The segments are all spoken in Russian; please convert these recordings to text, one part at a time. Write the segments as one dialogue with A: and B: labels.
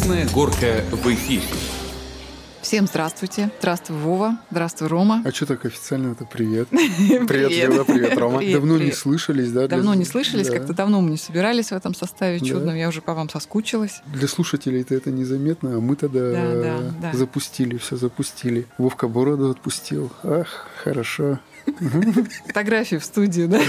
A: Красная горка в эфире.
B: Всем здравствуйте. Здравствуй, Вова. Здравствуй, Рома.
C: А что так официально это привет?
D: Привет, Люда, привет, Рома.
B: Привет,
C: Давно не слышались, да? для-
B: Давно не слышались,
C: да.
B: как-то давно мы не собирались в этом составе
C: Да.
B: чудном. Я уже по вам соскучилась.
C: Для слушателей-то это незаметно, а мы тогда
B: Да, да, да.
C: запустили, все запустили. Вовка бороду отпустил. Ах, хорошо.
B: Фотографии в студию, да?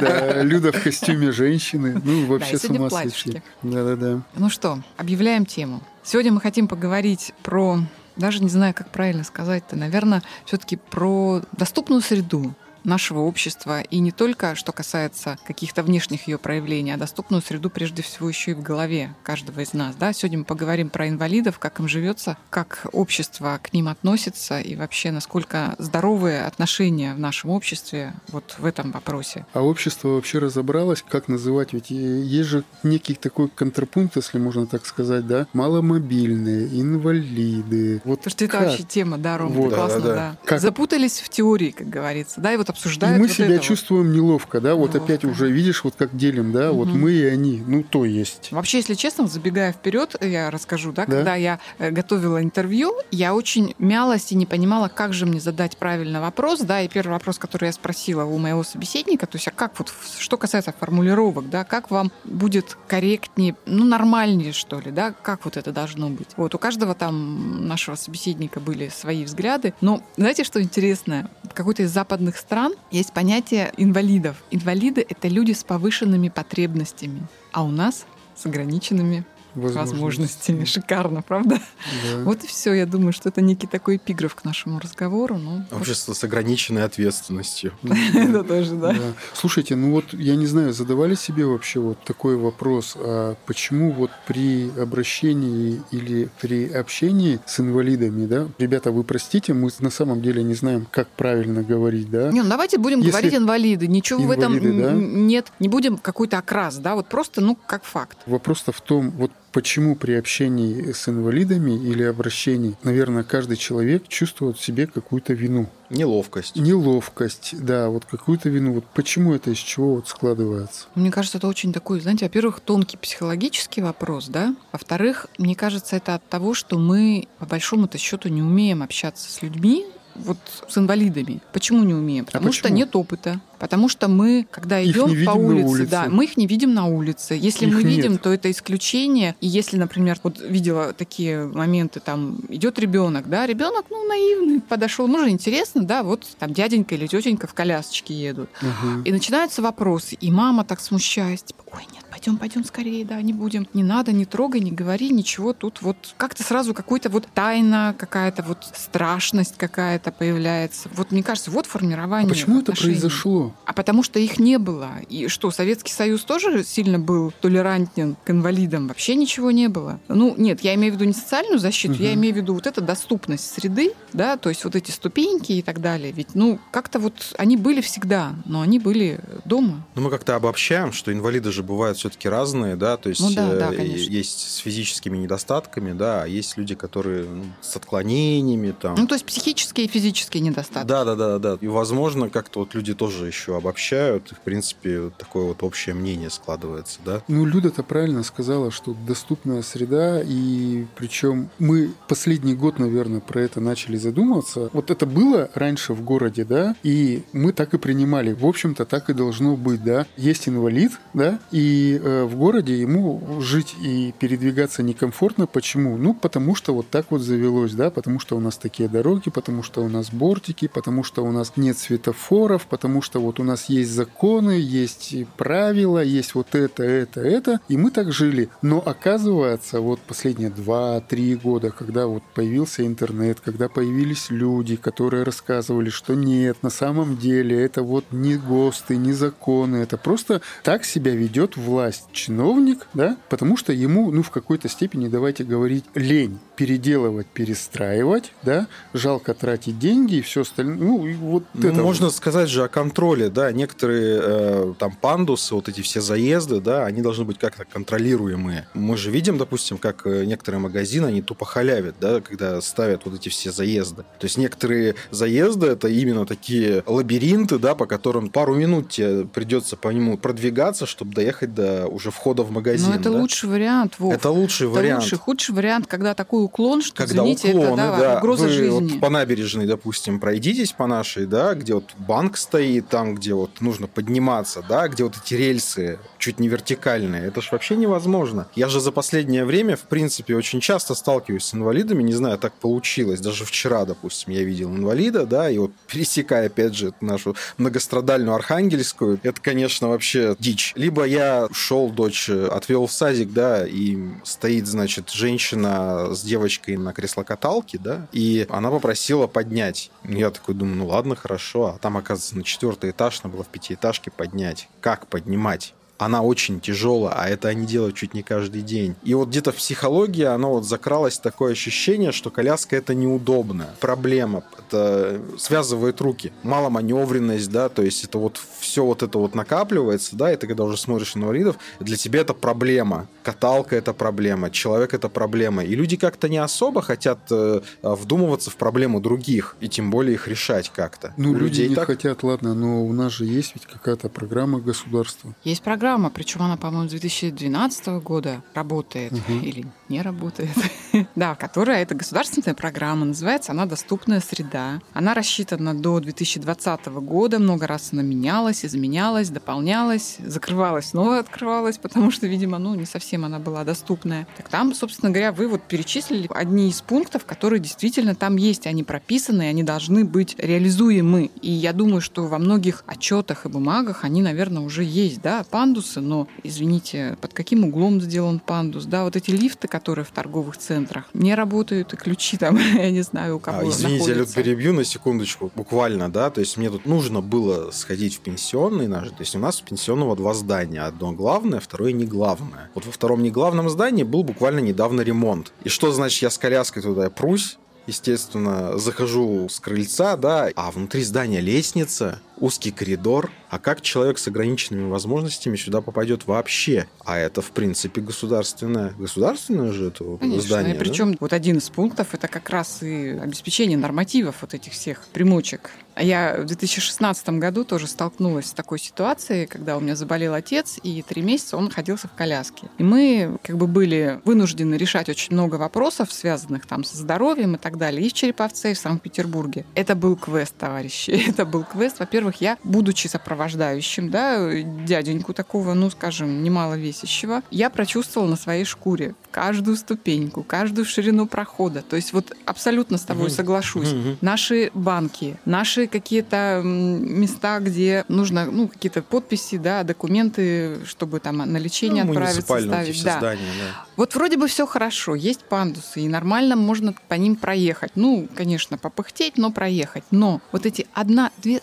C: Да, Люда в костюме женщины. Ну, вообще с ума сойти. Да-да-да.
B: Ну что, объявляем тему. Сегодня мы хотим поговорить про, даже не знаю, как правильно сказать-то, наверное, все-таки про доступную среду нашего общества, и не только что касается каких-то внешних ее проявлений, а доступную среду прежде всего еще и в голове каждого из нас. Да? Сегодня мы поговорим про инвалидов, как им живется, как общество к ним относится и вообще насколько здоровые отношения в нашем обществе вот в этом вопросе.
C: А общество вообще разобралось, как называть? Ведь есть же некий такой контрапункт, если можно так сказать, да? Маломобильные, инвалиды. Вот
B: Потому что это вообще тема, да, Ром,
C: Вот.
B: классно, да.
D: Да-да-да.
C: Как?
B: Запутались в теории, как говорится, да, и вот
C: И
B: обсуждают
C: мы
B: вот
C: себя
B: это вот.
C: чувствуем неловко, да? Вот
B: Неловко.
C: опять уже видишь, вот как делим, да? Вот
B: Мгм.
C: мы и они. Ну, то есть.
B: Вообще, если честно, забегая вперед, я расскажу, да,
C: Да.
B: когда я э, готовила интервью, я очень мялась и не понимала, как же мне задать правильно вопрос, да, и первый вопрос, который я спросила у моего собеседника, то есть, а как вот, что касается формулировок, да, как вам будет корректнее, ну, нормальнее, что ли, да, как вот это должно быть. Вот, у каждого там нашего собеседника были свои взгляды, но знаете, что интересно? Какой-то из западных стран есть понятие инвалидов. Инвалиды — это люди с повышенными потребностями, а у нас с ограниченными возможностями. Шикарно, правда?
C: Да.
B: Вот и все. Я думаю, что это некий такой эпиграф к нашему разговору. Ну,
D: Общество с ограниченной ответственностью.
B: это тоже, да.
C: Слушайте, ну вот я не знаю, задавали себе вообще вот такой вопрос, а почему вот при обращении или при общении с инвалидами, да, ребята, вы простите, мы на самом деле не знаем, как правильно говорить, да?
B: Не, ну давайте будем
C: Если
B: говорить инвалиды. Ничего в этом
C: инвалиды, да?
B: нет. Не будем какой-то окрас, да, вот просто, ну, как факт.
C: Вопрос-то в том, вот почему при общении с инвалидами или обращении, наверное, каждый человек чувствует в себе какую-то вину.
D: Неловкость.
C: Неловкость, да, вот какую-то вину. Вот почему это из чего вот складывается?
B: Мне кажется, это очень такой, знаете, во-первых, тонкий психологический вопрос, да. Во-вторых, мне кажется, это от того, что мы, по большому-то счету, не умеем общаться с людьми, вот с инвалидами. Почему не умеем? Потому что
C: А почему?
B: нет опыта. Потому что мы, когда
C: Их
B: идем по улице,
C: улице.
B: да, мы их не видим на улице. Если
C: Их
B: мы
C: нет.
B: видим, то это исключение. И если, например, вот видела такие моменты, там идет ребенок, да, ребенок, ну, наивный, подошел, ну же интересно, да, вот там дяденька или тетенька в колясочке едут.
C: Мгм.
B: И начинаются вопросы. И мама так смущаясь, типа, ой, нет, пойдем, пойдем скорее, да, не будем. Не надо, не трогай, не говори, ничего. Тут вот как-то сразу какой-то вот тайна, какая-то вот страшность какая-то появляется. Вот мне кажется, вот
C: А
B: формирование
C: почему это
B: отношений.
C: произошло?
B: А потому что их не было. И что, Советский Союз тоже сильно был толерантен к инвалидам? Вообще ничего не было. Ну, нет, я имею в виду не социальную защиту, я
C: Мгм.
B: имею в виду вот эту доступность среды, да, то есть вот эти ступеньки и так далее. Ведь, ну, как-то вот они были всегда, но они были дома.
D: Но мы как-то обобщаем, что инвалиды же бывают все-таки разные, да, то есть
B: Ну да, да,
D: э,
B: конечно.
D: есть с физическими недостатками, да, а есть люди, которые ну, с отклонениями, там.
B: Ну, то есть психические и физические недостатки.
D: Да, да, да, да. И, возможно, как-то вот люди тоже еще обобщают, и, в принципе, такое вот общее мнение складывается, да.
C: Ну, Люда-то правильно сказала, что доступная среда, и причем мы последний год, наверное, про это начали задумываться. Вот это было раньше в городе, да, и мы так и принимали. В общем-то, так и должно быть, да. Есть инвалид, да, и в городе ему жить и передвигаться некомфортно. Почему? Ну, потому что вот так вот завелось, да, потому что у нас такие дороги, потому что у нас бортики, потому что у нас нет светофоров, потому что вот у нас есть законы, есть правила, есть вот это, это, это, и мы так жили. Но оказывается, вот последние 2-3 года, когда вот появился интернет, когда появились люди, которые рассказывали, что нет, на самом деле это вот не ГОСТы, не законы, это просто так себя ведет власть. Чиновник, да, потому что ему, ну, в какой-то степени, давайте говорить, лень переделывать, перестраивать, да, жалко тратить деньги и все остальное. Ну, и вот
D: Ну,
C: это
D: можно сказать же о контроле, да, некоторые э, там пандусы, вот эти все заезды, да, они должны быть как-то контролируемые. Мы же видим, допустим, как э, некоторые магазины, они тупо халявят, да, когда ставят вот эти все заезды. То есть некоторые заезды это именно такие лабиринты, да, по которым пару минут тебе придется по нему продвигаться, чтобы доехать до для уже входа в магазин.
B: Но это
D: да?
B: лучший вариант, Вов.
D: Это лучший
B: Это
D: вариант.
B: лучший. Худший вариант, когда такой уклон, что,
D: Когда
B: извините,
D: уклоны,
B: это да,
D: да,
B: угроза
D: вы
B: жизни.
D: вот по набережной, допустим, пройдитесь по нашей, да, где вот банк стоит, там, где вот нужно подниматься, да, где вот эти рельсы чуть не вертикальные, это ж вообще невозможно. Я же за последнее время, в принципе, очень часто сталкиваюсь с инвалидами, не знаю, так получилось. Даже вчера, допустим, я видел инвалида, да, и вот пересекая, опять же, нашу многострадальную Архангельскую, это, конечно, вообще дичь. Либо я шел, дочь отвел в садик, да, и стоит, значит, женщина с девочкой на креслокаталке, да, и она попросила поднять. Я такой думаю, ну ладно, хорошо. А там, оказывается, на четвертый этаж надо было в пятиэтажке поднять. Как поднимать? Она очень тяжелая, а это они делают чуть не каждый день. И вот где-то в психологии оно вот закралось такое ощущение, что коляска это неудобная проблема, это связывает руки, маломаневренность, да, то есть это вот все вот это вот накапливается, да, и ты когда уже смотришь инвалидов, для тебя это проблема, каталка это проблема, человек это проблема, и люди как-то не особо хотят э, вдумываться в проблему других, и тем более их решать как-то.
C: Ну,
D: У
C: люди
D: людей
C: не
D: так...
C: хотят, ладно, но у нас же есть ведь какая-то программа государства.
B: Есть программа, причем она, по-моему, с 2012 года работает
C: Мгм.
B: или не работает. да, которая, это государственная программа, называется она «Доступная среда». Она рассчитана до 2020 года, много раз она менялась, изменялась, дополнялась, закрывалась, снова открывалась, потому что, видимо, ну, не совсем она была доступная. Так там, собственно говоря, вы вот перечислили одни из пунктов, которые действительно там есть, они прописаны, они должны быть реализуемы. И я думаю, что во многих отчетах и бумагах они, наверное, уже есть, да, пандусы, но, извините, под каким углом сделан пандус, да, вот эти лифты, которые в торговых центрах, не работают, и ключи там, я не знаю, у кого
D: А, извините, я
B: находятся.
D: перебью на секундочку, буквально, да, то есть мне тут нужно было сходить в пенсионный наш, то есть у нас у пенсионного два здания, одно главное, второе не главное. Вот во втором не главном здании был буквально недавно ремонт. И что значит, я с коляской туда прусь, естественно, захожу с крыльца, да, а внутри здания лестница, узкий коридор. А как человек с ограниченными возможностями сюда попадет вообще? А это, в принципе, государственное. Государственное же это
B: Конечно,
D: здание.
B: и
D: да?
B: причем вот один из пунктов это как раз и обеспечение нормативов вот этих всех примочек. А я в 2016 году тоже столкнулась с такой ситуацией, когда у меня заболел отец, и три месяца он находился в коляске. И мы как бы были вынуждены решать очень много вопросов, связанных там со здоровьем и так далее, и в Череповце, и в Санкт-Петербурге. Это был квест, товарищи. Это был квест. Во-первых, я, будучи сопровождающим, да, дяденьку такого, ну, скажем, немало весящего, я прочувствовала на своей шкуре каждую ступеньку, каждую ширину прохода. То есть вот абсолютно с тобой соглашусь. Наши банки, наши какие-то места, где нужно, ну, какие-то подписи, да, документы, чтобы там на лечение
D: Ну,
B: отправиться, ставить. Да.
D: здания, да.
B: Вот вроде бы все хорошо, есть пандусы, и нормально можно по ним проехать. Ну, конечно, попыхтеть, но проехать. Но вот эти одна-две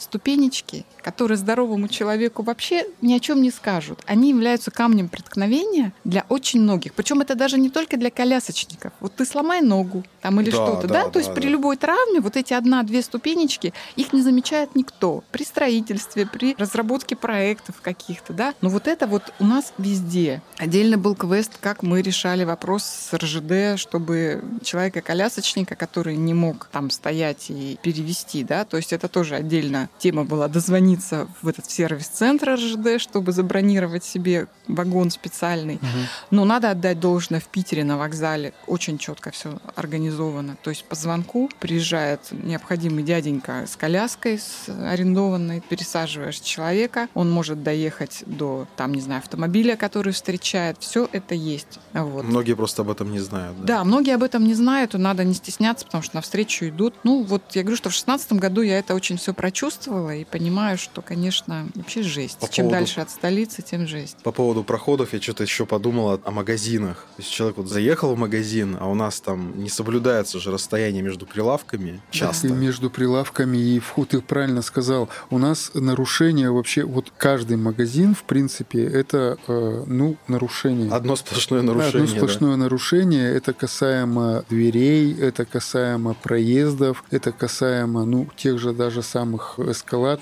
B: ступенечки, которые здоровому человеку вообще ни о чем не скажут, они являются камнем преткновения для очень многих. Причем это даже не только для колясочников. Вот ты сломай ногу там или
D: Да,
B: что-то,
D: да,
B: да? То есть
D: да,
B: при
D: да.
B: любой травме вот эти одна-две ступенечки, их не замечает никто. При строительстве, при разработке проектов каких-то, да? Но вот это вот у нас везде. Отдельно был квест, как мы решали вопрос с РЖД, чтобы человека-колясочника, который не мог там стоять и перевести, да, то есть это тоже отдельно тема была дозвониться в этот сервис-центр РЖД, чтобы забронировать себе вагон специальный. Но надо отдать должное в Питере на вокзале. Очень четко все организовано. То есть по звонку приезжает необходимый дяденька с коляской, с арендованной, пересаживаешь человека, он может доехать до, там, не знаю, автомобиля, который встречает. Все это есть. Вот.
D: Многие просто об этом не знают. Да.
B: Да, многие об этом не знают, и надо не стесняться, потому что навстречу идут. Ну, вот я говорю, что в шестнадцатом году я это очень все прочувствовала и понимаю, что, конечно, вообще жесть.
D: По
B: Чем
D: поводу-
B: дальше от столицы, тем жесть.
D: По поводу проходов я что-то еще подумал о, о магазинах. То есть человек вот заехал в магазин, а у нас там не соблюдается же расстояние между прилавками часто.
C: И между прилавками и вход, ты правильно сказал, у нас нарушение вообще, вот каждый магазин, в принципе, это, э, ну, нарушение.
D: Одно сплошное
C: Да,
D: нарушение.
C: Одно сплошное нарушение. Это касаемо дверей, это касаемо проездов, это касаемо, ну, тех же даже самых эскалаторов,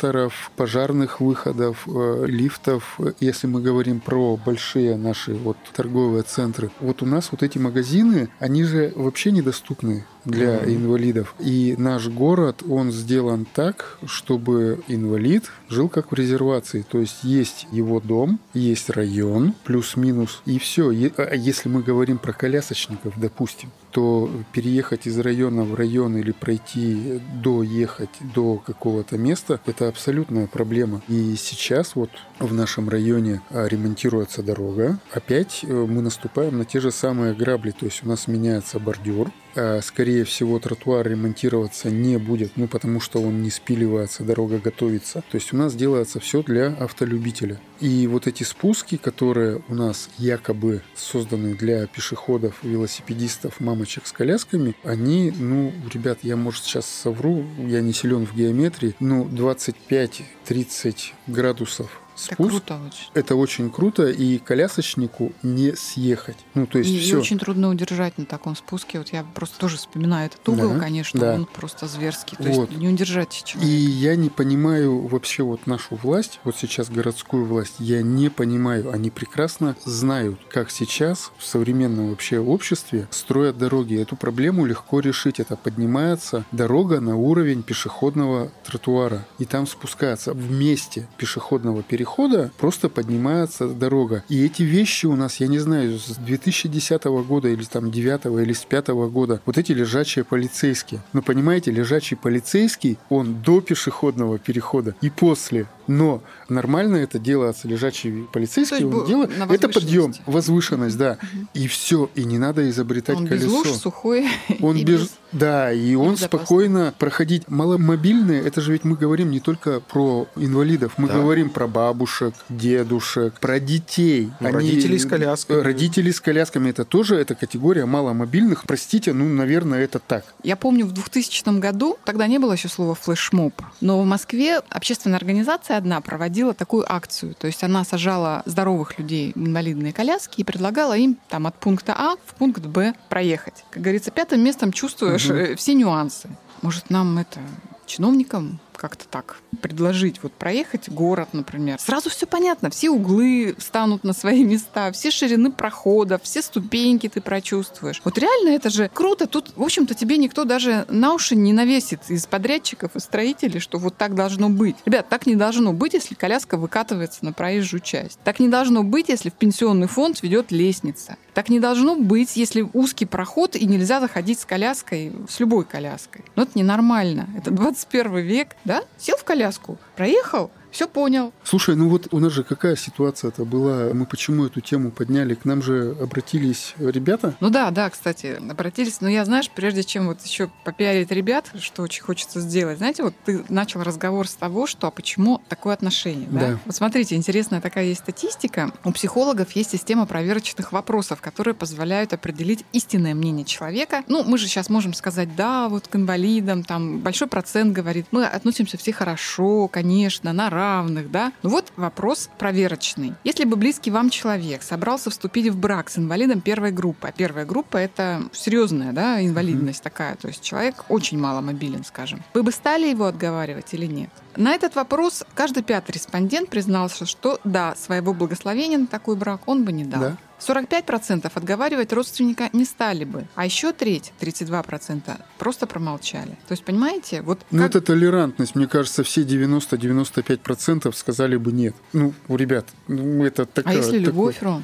C: пожарных выходов, э, лифтов, если мы говорим про большие наши вот торговые центры. Вот у нас вот эти магазины, они же вообще недоступны для mm-hmm. инвалидов. И наш город, он сделан так, чтобы инвалид жил как в резервации. То есть есть его дом, есть район, плюс-минус, и все. А если мы говорим про колясочников, допустим, то переехать из района в район или пройти, доехать до какого-то места, это абсолютная проблема. И сейчас вот в нашем районе а, ремонтируется дорога. Опять э, мы наступаем на те же самые грабли, то есть у нас меняется бордюр, а, скорее всего, тротуар ремонтироваться не будет, ну, потому что он не спиливается, дорога готовится. То есть у нас делается все для автолюбителя. И вот эти спуски, которые у нас якобы созданы для пешеходов, велосипедистов, мамочек с колясками, они, ну, ребят, я, может, сейчас совру, я не силен в геометрии, но 25-30 градусов спуск. Это
B: круто очень.
C: Это очень круто, и колясочнику не съехать. Ну, то есть
B: и,
C: все.
B: И очень трудно удержать на таком спуске. Вот я просто тоже вспоминаю этот угол, да, конечно, да. он просто зверский. То вот. есть не удержать человека.
C: И я не понимаю вообще вот нашу власть, вот сейчас городскую власть, я не понимаю. Они прекрасно знают, как сейчас в современном вообще обществе строят дороги. Эту проблему легко решить. Это поднимается дорога на уровень пешеходного тротуара. И там спускается в месте пешеходного перехода перехода просто поднимается дорога. И эти вещи у нас, я не знаю, с 2010 года или там 9 или с 5 года, вот эти лежачие полицейские. Но понимаете, лежачий полицейский, он до пешеходного перехода и после. Но нормально это делается, лежачий полицейский, он делает, это подъем, возвышенность, да. И все, и не надо изобретать
B: он
C: колесо.
B: Без луж, сухой.
C: Он без, без... Да, и он спокойно проходить. Маломобильные, это же ведь мы говорим не только про инвалидов, мы да. говорим про бабушек, дедушек, про детей.
D: Ну, Они... Родителей с колясками.
C: Родители с колясками, это тоже эта категория маломобильных. Простите, ну, наверное, это так.
B: Я помню, в 2000 году, тогда не было еще слова флешмоб, но в Москве общественная организация одна проводила такую акцию. То есть она сажала здоровых людей в инвалидные коляски и предлагала им там от пункта А в пункт Б проехать. Как говорится, пятым местом чувствуешь угу. все нюансы. Может, нам это чиновникам как-то так предложить, вот проехать город, например, сразу все понятно, все углы станут на свои места, все ширины прохода, все ступеньки ты прочувствуешь. Вот реально это же круто. Тут, в общем-то, тебе никто даже на уши не навесит из подрядчиков и строителей, что вот так должно быть. Ребят, так не должно быть, если коляска выкатывается на проезжую часть. Так не должно быть, если в пенсионный фонд ведет лестница. Так не должно быть, если узкий проход и нельзя заходить с коляской, с любой коляской. Но это ненормально. Это 21 век, да? Сел в коляску, проехал, все понял.
C: Слушай, ну вот у нас же какая ситуация-то была? Мы почему эту тему подняли? К нам же обратились ребята?
B: Ну да, да, кстати, обратились. Но я, знаешь, прежде чем вот еще попиарить ребят, что очень хочется сделать, знаете, вот ты начал разговор с того, что а почему такое отношение, да? да? Вот смотрите, интересная такая есть статистика. У психологов есть система проверочных вопросов, которые позволяют определить истинное мнение человека. Ну, мы же сейчас можем сказать, да, вот к инвалидам, там большой процент говорит, мы относимся все хорошо, конечно, на равных, да? Ну вот вопрос проверочный. Если бы близкий вам человек собрался вступить в брак с инвалидом первой группы, а первая группа это серьезная, да, инвалидность mm-hmm. такая, то есть человек очень мало мобилен, скажем, вы бы стали его отговаривать или нет? На этот вопрос каждый пятый респондент признался, что да, своего благословения на такой брак он бы не дал. Да. 45% отговаривать родственника не стали бы, а еще треть, 32% просто промолчали. То есть, понимаете, вот...
C: Ну, это толерантность. Мне кажется, все 90-95% сказали бы нет. Ну, у ребят, ну, это такая...
B: А если такое... любовь, Ром?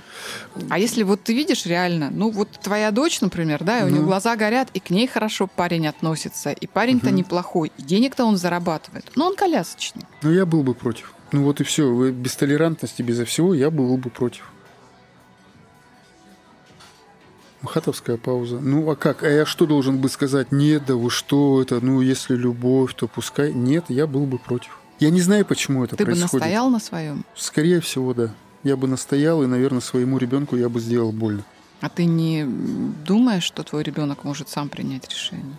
B: А если вот ты видишь реально, ну, вот твоя дочь, например, да, и у ну. нее глаза горят, и к ней хорошо парень относится, и парень-то угу. неплохой, и денег-то он зарабатывает, но он колясочник.
C: Ну, я был бы против. Ну вот и все. Без толерантности, безо всего я был бы против. Махатовская пауза. Ну а как? А я что должен бы сказать? Нет, да вы что это? Ну если любовь, то пускай. Нет, я был бы против. Я не знаю, почему это
B: Ты
C: происходит.
B: Ты бы настоял на своем?
C: Скорее всего, да. Я бы настоял, и, наверное, своему ребенку я бы сделал больно.
B: А ты не думаешь, что твой ребенок может сам принять решение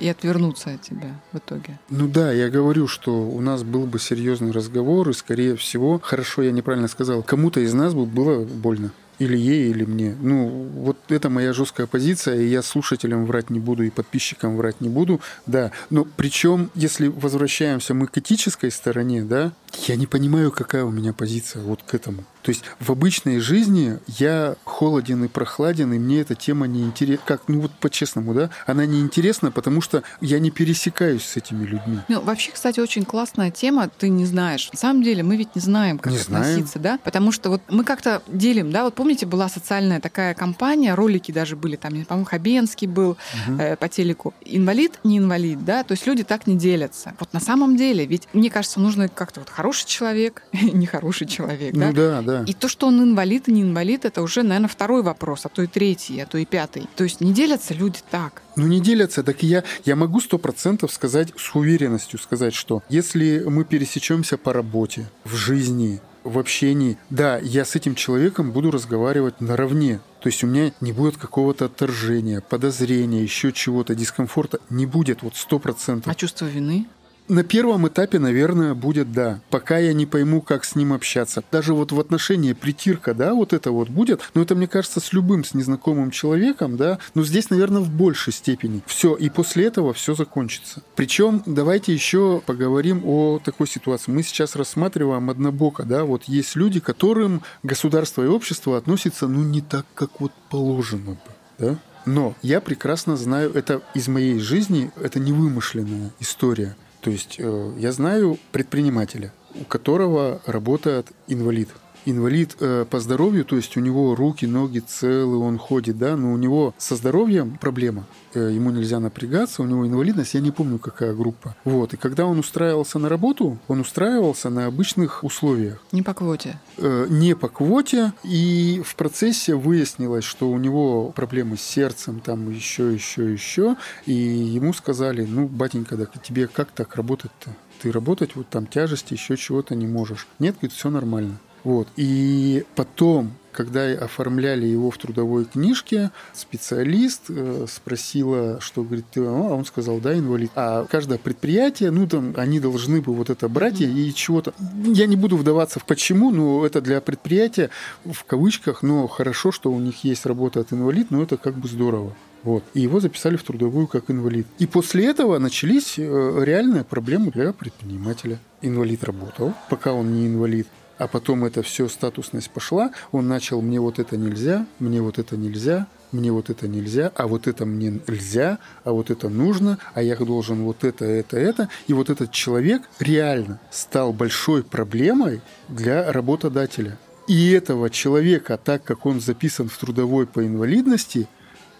B: и отвернуться от тебя в итоге?
C: Ну да, я говорю, что у нас был бы серьезный разговор, и скорее всего, хорошо, я неправильно сказал, кому-то из нас бы было больно. Или ей, или мне. Ну, вот это моя жесткая позиция, и я слушателям врать не буду, и подписчикам врать не буду, да. Но причем, если возвращаемся мы к этической стороне, да, я не понимаю, какая у меня позиция вот к этому. То есть в обычной жизни я холоден и прохладен, и мне эта тема не интересна. Как, ну вот по-честному, да? Она не интересна, потому что я не пересекаюсь с этими людьми.
B: Ну, вообще, кстати, очень классная тема, ты не знаешь. На самом деле мы ведь не знаем, как
C: не
B: относиться, знаем. да? Потому что вот мы как-то делим, да, вот помните, была социальная такая компания, ролики даже были, там, по-моему, Хабенский был угу. э, по телеку. Инвалид, не инвалид, да? То есть люди так не делятся. Вот на самом деле, ведь мне кажется, нужно как-то вот хороший человек, нехороший человек,
C: ну, да? да, да.
B: И то, что он инвалид и не инвалид, это уже, наверное, второй вопрос, а то и третий, а то и пятый. То есть не делятся люди так.
C: Ну, не делятся. Так я, я могу сто процентов сказать, с уверенностью сказать, что если мы пересечемся по работе, в жизни, в общении, да, я с этим человеком буду разговаривать наравне. То есть у меня не будет какого-то отторжения, подозрения, еще чего-то, дискомфорта. Не будет вот сто процентов.
B: А чувство вины?
C: На первом этапе, наверное, будет да. Пока я не пойму, как с ним общаться. Даже вот в отношении притирка, да, вот это вот будет. Но это, мне кажется, с любым, с незнакомым человеком, да. Но здесь, наверное, в большей степени. Все. И после этого все закончится. Причем давайте еще поговорим о такой ситуации. Мы сейчас рассматриваем однобоко, да. Вот есть люди, которым государство и общество относятся, ну, не так, как вот положено бы, да. Но я прекрасно знаю, это из моей жизни, это не вымышленная история. То есть э, я знаю предпринимателя, у которого работает инвалид инвалид э, по здоровью, то есть у него руки, ноги целы, он ходит, да, но у него со здоровьем проблема. Э, ему нельзя напрягаться, у него инвалидность, я не помню, какая группа. Вот, и когда он устраивался на работу, он устраивался на обычных условиях.
B: Не по квоте?
C: Э, не по квоте, и в процессе выяснилось, что у него проблемы с сердцем, там еще, еще, еще, и ему сказали, ну, батенька, да тебе как так работать-то? Ты работать вот там тяжести, еще чего-то не можешь. Нет, говорит, все нормально. Вот. И потом, когда оформляли его в трудовой книжке, специалист э, спросила, что говорит, ты, а он сказал, да, инвалид. А каждое предприятие, ну там, они должны бы вот это брать и чего-то. Я не буду вдаваться в почему, но это для предприятия в кавычках, но хорошо, что у них есть работа от инвалид, но это как бы здорово. Вот. И его записали в трудовую как инвалид. И после этого начались э, реальные проблемы для предпринимателя. Инвалид работал, пока он не инвалид а потом это все статусность пошла, он начал мне вот это нельзя, мне вот это нельзя, мне вот это нельзя, а вот это мне нельзя, а вот это нужно, а я должен вот это, это, это. И вот этот человек реально стал большой проблемой для работодателя. И этого человека, так как он записан в трудовой по инвалидности,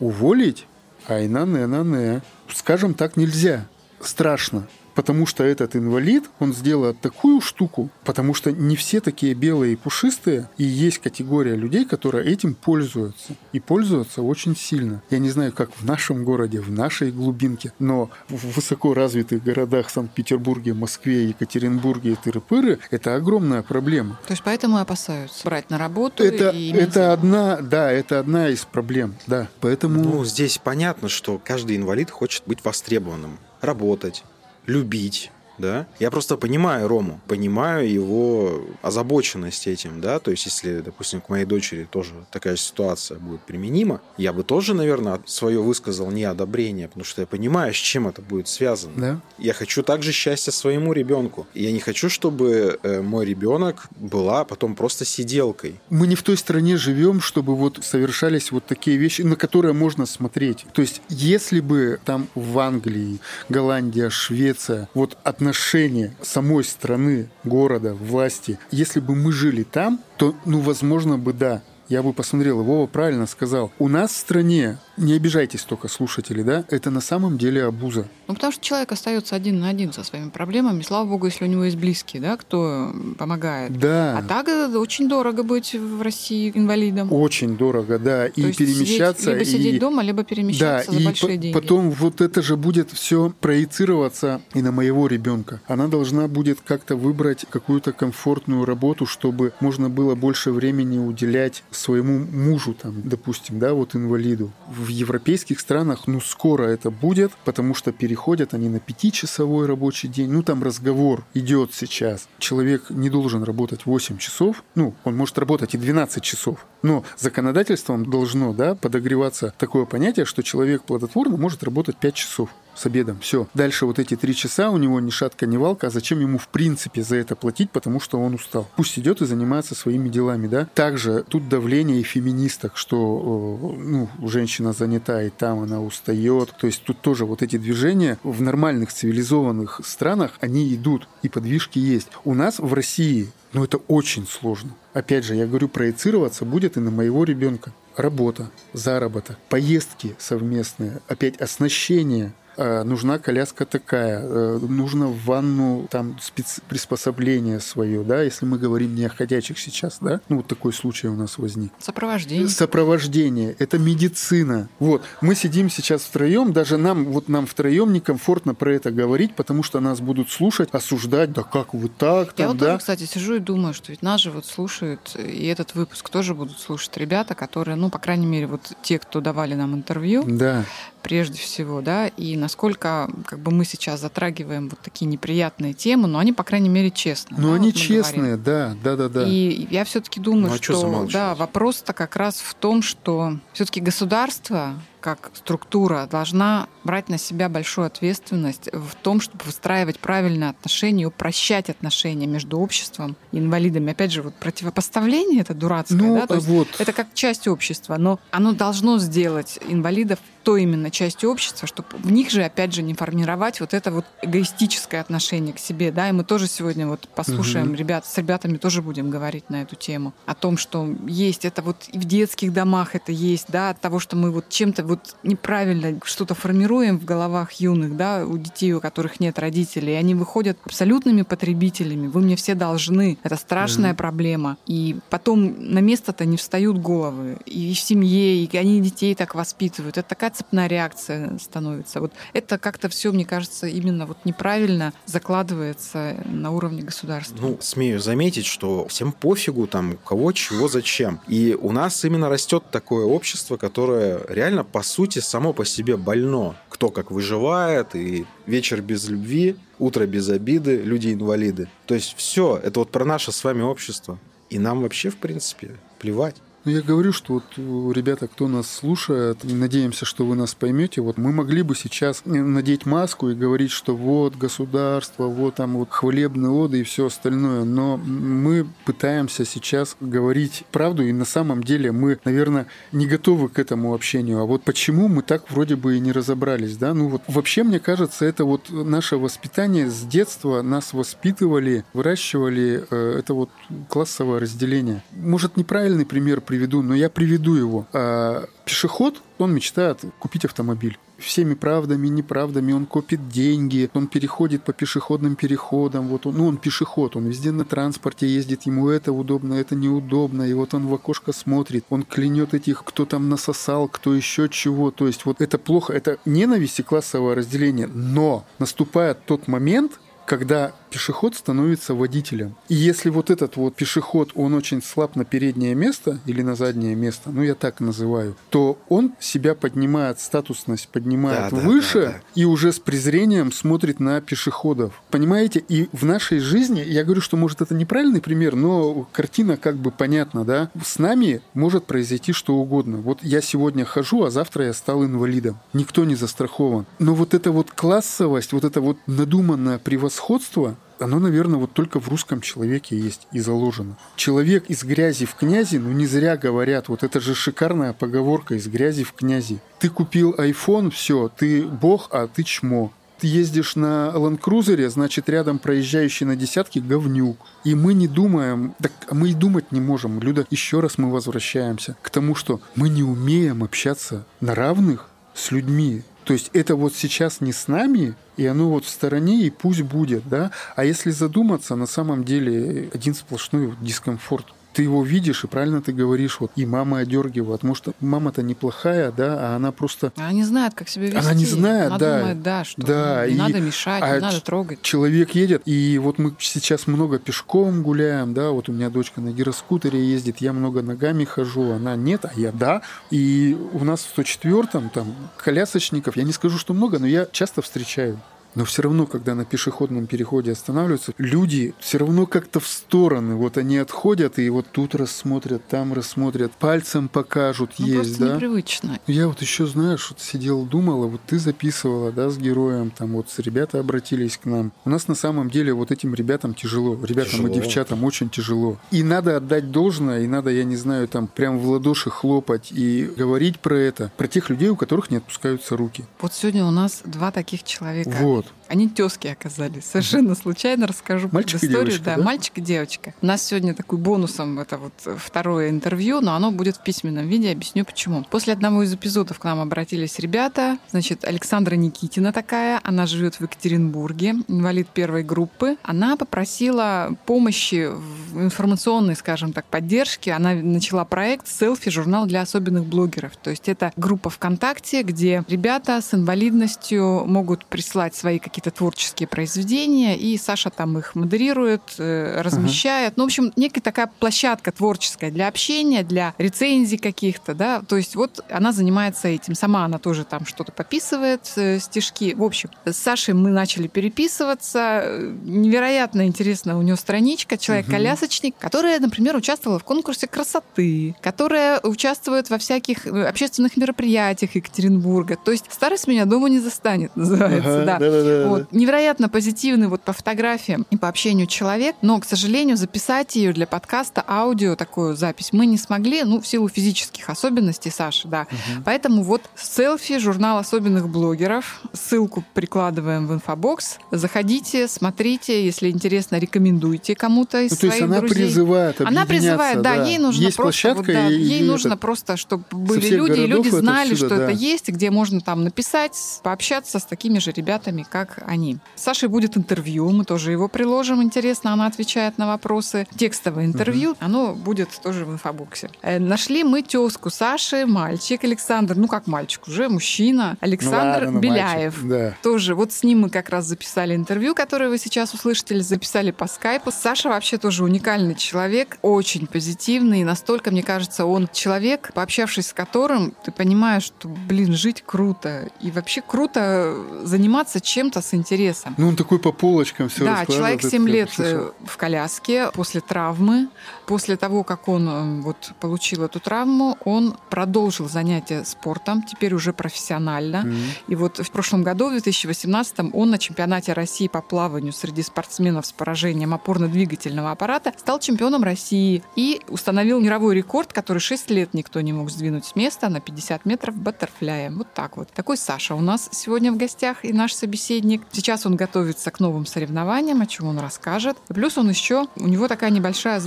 C: уволить, ай на не на не, скажем так, нельзя. Страшно потому что этот инвалид, он сделает такую штуку, потому что не все такие белые и пушистые, и есть категория людей, которые этим пользуются, и пользуются очень сильно. Я не знаю, как в нашем городе, в нашей глубинке, но в высоко развитых городах Санкт-Петербурге, Москве, Екатеринбурге и Тыры-Пыры это огромная проблема.
B: То есть поэтому опасаются брать на работу
C: это,
B: и.
C: Это одна, да, это одна из проблем, да. Поэтому...
D: Ну, здесь понятно, что каждый инвалид хочет быть востребованным, работать, любить, да. Я просто понимаю Рому, понимаю его озабоченность этим, да, то есть если, допустим, к моей дочери тоже такая ситуация будет применима, я бы тоже, наверное, свое высказал неодобрение, потому что я понимаю, с чем это будет связано.
C: Да.
D: Я хочу также счастья своему ребенку. Я не хочу, чтобы э, мой ребенок была потом просто сиделкой.
C: Мы не в той стране живем, чтобы вот совершались вот такие вещи, на которые можно смотреть. То есть, если бы там в Англии, Голландия, Швеция, вот от отношение самой страны, города, власти, если бы мы жили там, то, ну, возможно бы да, я бы посмотрел, Вова правильно сказал. У нас в стране, не обижайтесь только слушатели, да, это на самом деле абуза.
B: Ну, потому что человек остается один на один со своими проблемами. Слава богу, если у него есть близкие, да, кто помогает.
C: Да.
B: А так э, очень дорого быть в России инвалидом.
C: Очень дорого, да.
B: То
C: и перемещаться.
B: Сидеть, либо
C: и...
B: сидеть дома, либо перемещаться
C: да,
B: за
C: и
B: большие
C: по-
B: деньги.
C: потом вот это же будет все проецироваться и на моего ребенка. Она должна будет как-то выбрать какую-то комфортную работу, чтобы можно было больше времени уделять своему мужу, там, допустим, да, вот инвалиду. В в европейских странах, ну, скоро это будет, потому что переходят они на пятичасовой рабочий день. Ну, там разговор идет сейчас. Человек не должен работать 8 часов. Ну, он может работать и 12 часов. Но законодательством должно да, подогреваться такое понятие, что человек плодотворно может работать 5 часов с обедом. Все. Дальше вот эти три часа у него ни шатка, ни валка. А зачем ему в принципе за это платить? Потому что он устал. Пусть идет и занимается своими делами, да. Также тут давление и феминисток, что ну, женщина занята и там она устает. То есть тут тоже вот эти движения в нормальных цивилизованных странах, они идут и подвижки есть. У нас в России ну это очень сложно. Опять же, я говорю, проецироваться будет и на моего ребенка. Работа, заработок, поездки совместные, опять оснащение – Э, нужна коляска такая, э, нужно в ванну там спец... приспособление свое, да, если мы говорим не о ходячих сейчас, да, ну вот такой случай у нас возник.
B: Сопровождение.
C: Сопровождение, это медицина. Вот, мы сидим сейчас втроем, даже нам, вот нам втроем некомфортно про это говорить, потому что нас будут слушать, осуждать, да как вы так, там,
B: Я вот
C: да.
B: тоже, кстати, сижу и думаю, что ведь нас же вот слушают, и этот выпуск тоже будут слушать ребята, которые, ну, по крайней мере, вот те, кто давали нам интервью,
C: да
B: прежде всего, да, и насколько как бы мы сейчас затрагиваем вот такие неприятные темы, но они, по крайней мере, честные.
C: Ну,
B: да,
C: они
B: вот
C: честные, да, да, да, да.
B: И я все-таки думаю,
D: ну, а
B: что да, вопрос-то как раз в том, что все-таки государство как структура должна брать на себя большую ответственность в том, чтобы выстраивать правильные отношения, упрощать отношения между обществом и инвалидами. Опять же, вот противопоставление это дурацкое,
C: ну,
B: да? То
C: вот.
B: это как часть общества, но оно должно сделать инвалидов той именно частью общества, чтобы в них же, опять же, не формировать вот это вот эгоистическое отношение к себе, да, и мы тоже сегодня вот послушаем угу. ребят, с ребятами тоже будем говорить на эту тему, о том, что есть это вот и в детских домах это есть, да, от того, что мы вот чем-то вот неправильно что-то формируем в головах юных, да, у детей, у которых нет родителей, и они выходят абсолютными потребителями, вы мне все должны, это страшная угу. проблема, и потом на место-то не встают головы, и в семье, и они детей так воспитывают, это такая цепная реакция становится. Вот это как-то все, мне кажется, именно вот неправильно закладывается на уровне государства.
D: Ну, смею заметить, что всем пофигу там у кого чего зачем. И у нас именно растет такое общество, которое реально по сути само по себе больно. Кто как выживает, и вечер без любви, утро без обиды, люди-инвалиды. То есть все, это вот про наше с вами общество. И нам вообще, в принципе, плевать.
C: Ну, я говорю, что вот э, ребята, кто нас слушает, надеемся, что вы нас поймете. Вот мы могли бы сейчас э, надеть маску и говорить, что вот государство, вот там вот хвалебные оды и все остальное. Но мы пытаемся сейчас говорить правду, и на самом деле мы, наверное, не готовы к этому общению. А вот почему мы так вроде бы и не разобрались, да? Ну вот вообще, мне кажется, это вот наше воспитание с детства нас воспитывали, выращивали. Э, это вот классовое разделение. Может, неправильный пример при приведу, но я приведу его. А, пешеход, он мечтает купить автомобиль. Всеми правдами, неправдами он копит деньги, он переходит по пешеходным переходам, вот он, ну он пешеход, он везде на транспорте ездит, ему это удобно, это неудобно, и вот он в окошко смотрит, он клянет этих, кто там насосал, кто еще чего, то есть вот это плохо, это ненависть и классовое разделение, но наступает тот момент, когда пешеход становится водителем. И если вот этот вот пешеход, он очень слаб на переднее место или на заднее место, ну я так называю, то он себя поднимает, статусность поднимает да, выше да, да, да. и уже с презрением смотрит на пешеходов. Понимаете? И в нашей жизни, я говорю, что может это неправильный пример, но картина как бы понятна, да? С нами может произойти что угодно. Вот я сегодня хожу, а завтра я стал инвалидом. Никто не застрахован. Но вот эта вот классовость, вот это вот надуманное превосходство, оно, наверное, вот только в русском человеке есть и заложено. Человек из грязи в князи, ну не зря говорят, вот это же шикарная поговорка из грязи в князи. Ты купил iPhone, все, ты бог, а ты чмо. Ты ездишь на ландкрузере, значит, рядом проезжающий на десятки говнюк. И мы не думаем, так мы и думать не можем. Люда, еще раз мы возвращаемся к тому, что мы не умеем общаться на равных с людьми. То есть это вот сейчас не с нами, и оно вот в стороне, и пусть будет, да. А если задуматься, на самом деле один сплошной дискомфорт ты его видишь, и правильно ты говоришь, вот, и мама одергивает, потому что мама-то неплохая, да, а она просто...
B: Она не знает, как себя вести.
C: Она не знает,
B: она
C: да.
B: думает, да, что
C: Да,
B: не
C: и-
B: надо мешать,
C: а
B: не надо трогать.
C: Человек едет, и вот мы сейчас много пешком гуляем, да, вот у меня дочка на гироскутере ездит, я много ногами хожу, она нет, а я да. И у нас в 104-м там колясочников, я не скажу, что много, но я часто встречаю. Но все равно, когда на пешеходном переходе останавливаются, люди все равно как-то в стороны. Вот они отходят и вот тут рассмотрят, там рассмотрят, пальцем покажут,
B: Ну,
C: есть,
B: просто
C: да.
B: непривычно.
C: Я вот еще, знаешь, вот сидел, думала, вот ты записывала, да, с героем, там вот с ребята обратились к нам. У нас на самом деле вот этим ребятам тяжело, ребятам
D: Тяжело.
C: и девчатам очень тяжело. И надо отдать должное, и надо, я не знаю, там прям в ладоши хлопать и говорить про это, про тех людей, у которых не отпускаются руки.
B: Вот сегодня у нас два таких человека.
C: Вот. minuto.
B: Они тески оказались. Совершенно случайно расскажу
C: Мальчик и
B: историю.
C: девочка,
B: да,
C: да?
B: мальчик и девочка. У нас сегодня такой бонусом это вот второе интервью, но оно будет в письменном виде. Объясню почему. После одного из эпизодов к нам обратились ребята. Значит, Александра Никитина такая. Она живет в Екатеринбурге, инвалид первой группы. Она попросила помощи в информационной, скажем так, поддержке. Она начала проект «Селфи. Журнал для особенных блогеров». То есть это группа ВКонтакте, где ребята с инвалидностью могут присылать свои какие-то творческие произведения, и Саша там их модерирует, э, размещает. Ну, в общем, некая такая площадка творческая для общения, для рецензий каких-то, да. То есть вот она занимается этим. Сама она тоже там что-то пописывает, э, стишки. В общем, с Сашей мы начали переписываться. Невероятно интересная у нее страничка «Человек-колясочник», которая, например, участвовала в конкурсе красоты, которая участвует во всяких э, общественных мероприятиях Екатеринбурга. То есть «Старость меня дома не застанет» называется, да. Вот. Невероятно позитивный вот по фотографиям и по общению человек, но, к сожалению, записать ее для подкаста аудио, такую запись, мы не смогли, ну, в силу физических особенностей Саши, да. Поэтому вот селфи, журнал особенных блогеров, ссылку прикладываем в инфобокс. Заходите, смотрите, если интересно, рекомендуйте кому-то из
C: Ну, то есть
B: своих
C: она
B: друзей.
C: призывает
B: Она призывает, да, ей нужно
C: Есть
B: просто, вот,
C: площадка,
B: да,
C: и,
B: ей
C: и
B: нужно
C: это-
B: просто, чтобы были люди, и люди
C: это
B: знали,
C: всюду,
B: что
C: да.
B: это есть, где можно там написать, пообщаться с такими же ребятами, как они. С Сашей будет интервью, мы тоже его приложим, интересно, она отвечает на вопросы. Текстовое интервью, оно будет тоже в инфобоксе. Э, Нашли мы тезку Саши, мальчик Александр, ну как мальчик, уже мужчина,
C: Ну
B: Александр
C: ладно, ну,
B: Беляев.
C: мальчик, Да.
B: Тоже вот с ним мы как раз записали интервью, которое вы сейчас услышите, или записали по скайпу. Саша вообще тоже уникальный человек, очень позитивный, и настолько, мне кажется, он человек, пообщавшись с которым, ты понимаешь, что, блин, жить круто. И вообще круто заниматься чем-то с интересом.
C: Ну, он такой по полочкам все
B: Да, человек 7 лет э, в коляске после травмы. После того, как он э, вот, получил эту травму, он продолжил занятия спортом, теперь уже профессионально. И вот в прошлом году, в 2018, он на чемпионате России по плаванию среди спортсменов с поражением опорно-двигательного аппарата стал чемпионом России и установил мировой рекорд, который 6 лет никто не мог сдвинуть с места на 50 метров баттерфляя. Вот так вот. Такой Саша у нас сегодня в гостях и наш собеседник. Сейчас он готовится к новым соревнованиям, о чем он расскажет. Плюс он еще, у него такая небольшая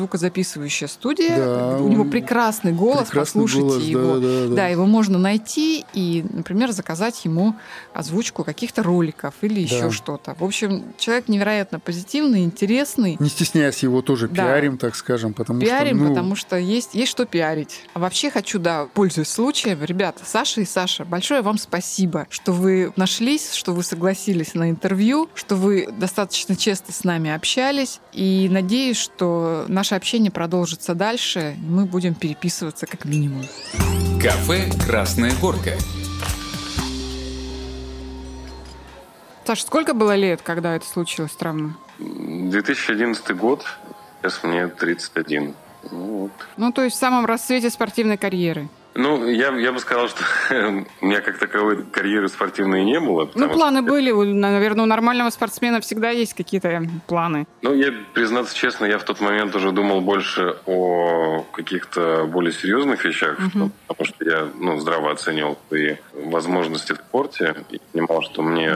B: звукозаписывающая студия.
C: Да,
B: у него прекрасный голос,
C: прекрасный
B: послушайте
C: голос,
B: его.
C: да, да, да.
B: его можно найти и, например, заказать ему озвучку каких-то роликов или еще
C: Да.
B: что-то. В общем, человек невероятно позитивный, интересный.
C: Не стесняясь его тоже
B: Да.
C: пиарим, так скажем, потому
B: Пиарим,
C: что... ну,
B: потому что есть, есть что пиарить. А вообще хочу, да, пользуясь случаем, ребята, Саша и Саша, большое вам спасибо, что вы нашлись, что вы согласились на интервью, что вы достаточно честно с нами общались. И надеюсь, что наше общение продолжится дальше, и мы будем переписываться как минимум.
A: Кафе «Красная горка».
B: Саша, сколько было лет, когда это случилось, травма?
E: 2011 год, сейчас мне 31. Ну, вот.
B: Ну, то есть в самом расцвете спортивной карьеры.
E: Ну, я, я бы сказал, что у меня как таковой карьеры спортивной не было.
B: Ну, планы были. У- Наверное, у нормального спортсмена всегда есть какие-то планы.
E: Ну, я, признаться честно, я в тот момент уже думал больше о каких-то более серьезных вещах, что- потому что я ну, здраво оценил свои возможности в спорте и понимал, что мне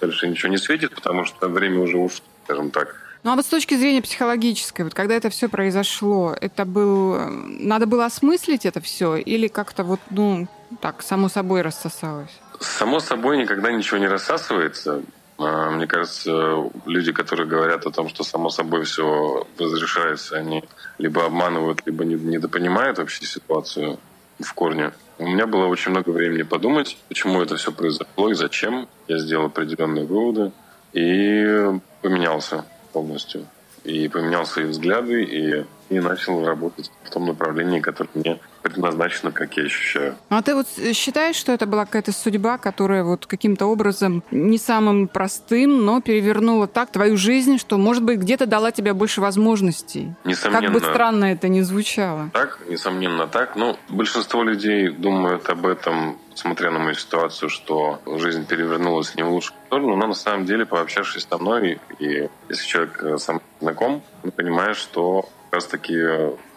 E: дальше ничего не светит, потому что время уже ушло, скажем так.
B: Ну, а вот с точки зрения психологической, вот когда это все произошло, это был... э, Надо было осмыслить это все или как-то вот, ну, так, само собой рассосалось?
E: Само собой, никогда ничего не рассасывается. А, мне кажется, люди, которые говорят о том, что само собой все разрешается, они либо обманывают, либо недопонимают вообще ситуацию в корне. У меня было очень много времени подумать, почему это все произошло и зачем. Я сделал определенные выводы и поменялся полностью. И поменял свои взгляды, и, и начал работать в том направлении, которое мне предназначено, как я ощущаю.
B: А ты вот считаешь, что это была какая-то судьба, которая вот каким-то образом не самым простым, но перевернула так твою жизнь, что, может быть, где-то дала тебе больше возможностей?
E: Несомненно.
B: Как бы странно это ни звучало.
E: Так, несомненно так. Но большинство людей думают об этом смотря на мою ситуацию, что жизнь перевернулась не в лучшую сторону, но на самом деле, пообщавшись со мной, и если человек э, сам знаком, он понимает, что как раз таки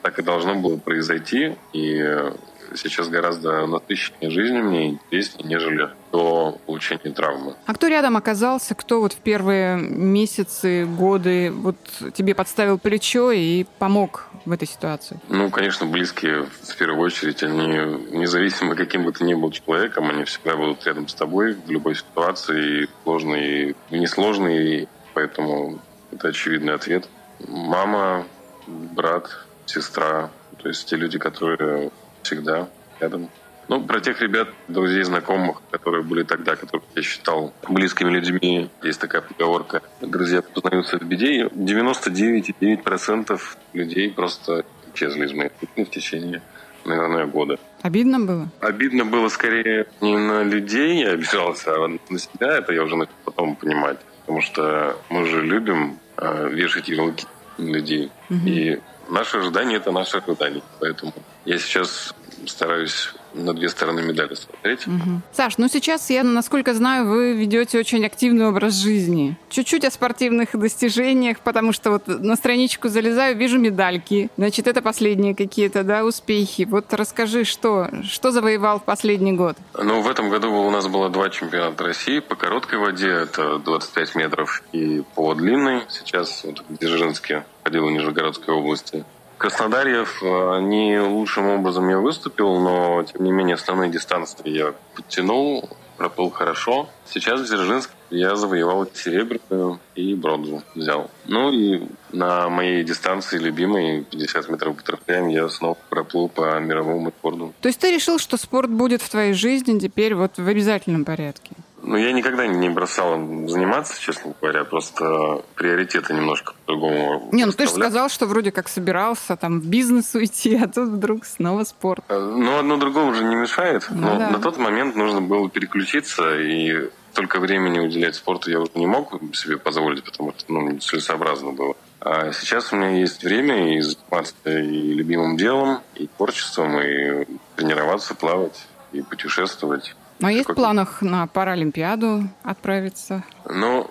E: так и должно было произойти, и сейчас гораздо насыщеннее жизнь мне интереснее, нежели до получения травмы.
B: А кто рядом оказался, кто вот в первые месяцы, годы вот тебе подставил плечо и помог в этой ситуации?
E: Ну, конечно, близкие в первую очередь, они независимо каким бы ты ни был человеком, они всегда будут рядом с тобой в любой ситуации, сложной и несложной, поэтому это очевидный ответ. Мама, брат, сестра, то есть те люди, которые всегда рядом. Ну, про тех ребят, друзей, знакомых, которые были тогда, которых я считал близкими людьми, есть такая поговорка, друзья познаются в беде, 99,9% людей просто исчезли из моей жизни в течение, наверное, года.
B: Обидно было?
E: Обидно было скорее не на людей, я обижался, а на себя, это я уже начал потом понимать. Потому что мы же любим э, вешать ярлыки людей. Угу. И Наше ожидание – это наше ожидание. Поэтому я сейчас стараюсь на две стороны медали смотреть.
B: Угу. Саш, ну сейчас я, насколько знаю, вы ведете очень активный образ жизни. Чуть-чуть о спортивных достижениях, потому что вот на страничку залезаю, вижу медальки. Значит, это последние какие-то, да, успехи. Вот расскажи, что, что завоевал в последний год?
E: Ну, в этом году у нас было два чемпионата России по короткой воде, это 25 метров, и по длинной. Сейчас вот в Дзержинске, ходил в Нижегородской области. Краснодарьев э, не лучшим образом я выступил, но тем не менее основные дистанции я подтянул, проплыл хорошо. Сейчас в Дзержинске я завоевал серебряную и бронзу взял. Ну и на моей дистанции любимой 50 метров бутерфляем я снова проплыл по мировому рекорду.
B: То есть ты решил, что спорт будет в твоей жизни теперь вот в обязательном порядке?
E: Ну, я никогда не бросал заниматься, честно говоря, просто приоритеты немножко по-другому.
B: Не, ну ты же сказал, что вроде как собирался там в бизнес уйти, а тут вдруг снова спорт. Э,
E: ну, одно другому уже не мешает, ну, но да. на тот момент нужно было переключиться, и только времени уделять спорту я уже не мог себе позволить, потому что ну, целесообразно было. А сейчас у меня есть время и заниматься и любимым делом, и творчеством, и тренироваться, плавать, и путешествовать.
B: Но а есть в планах на Паралимпиаду отправиться?
E: Ну,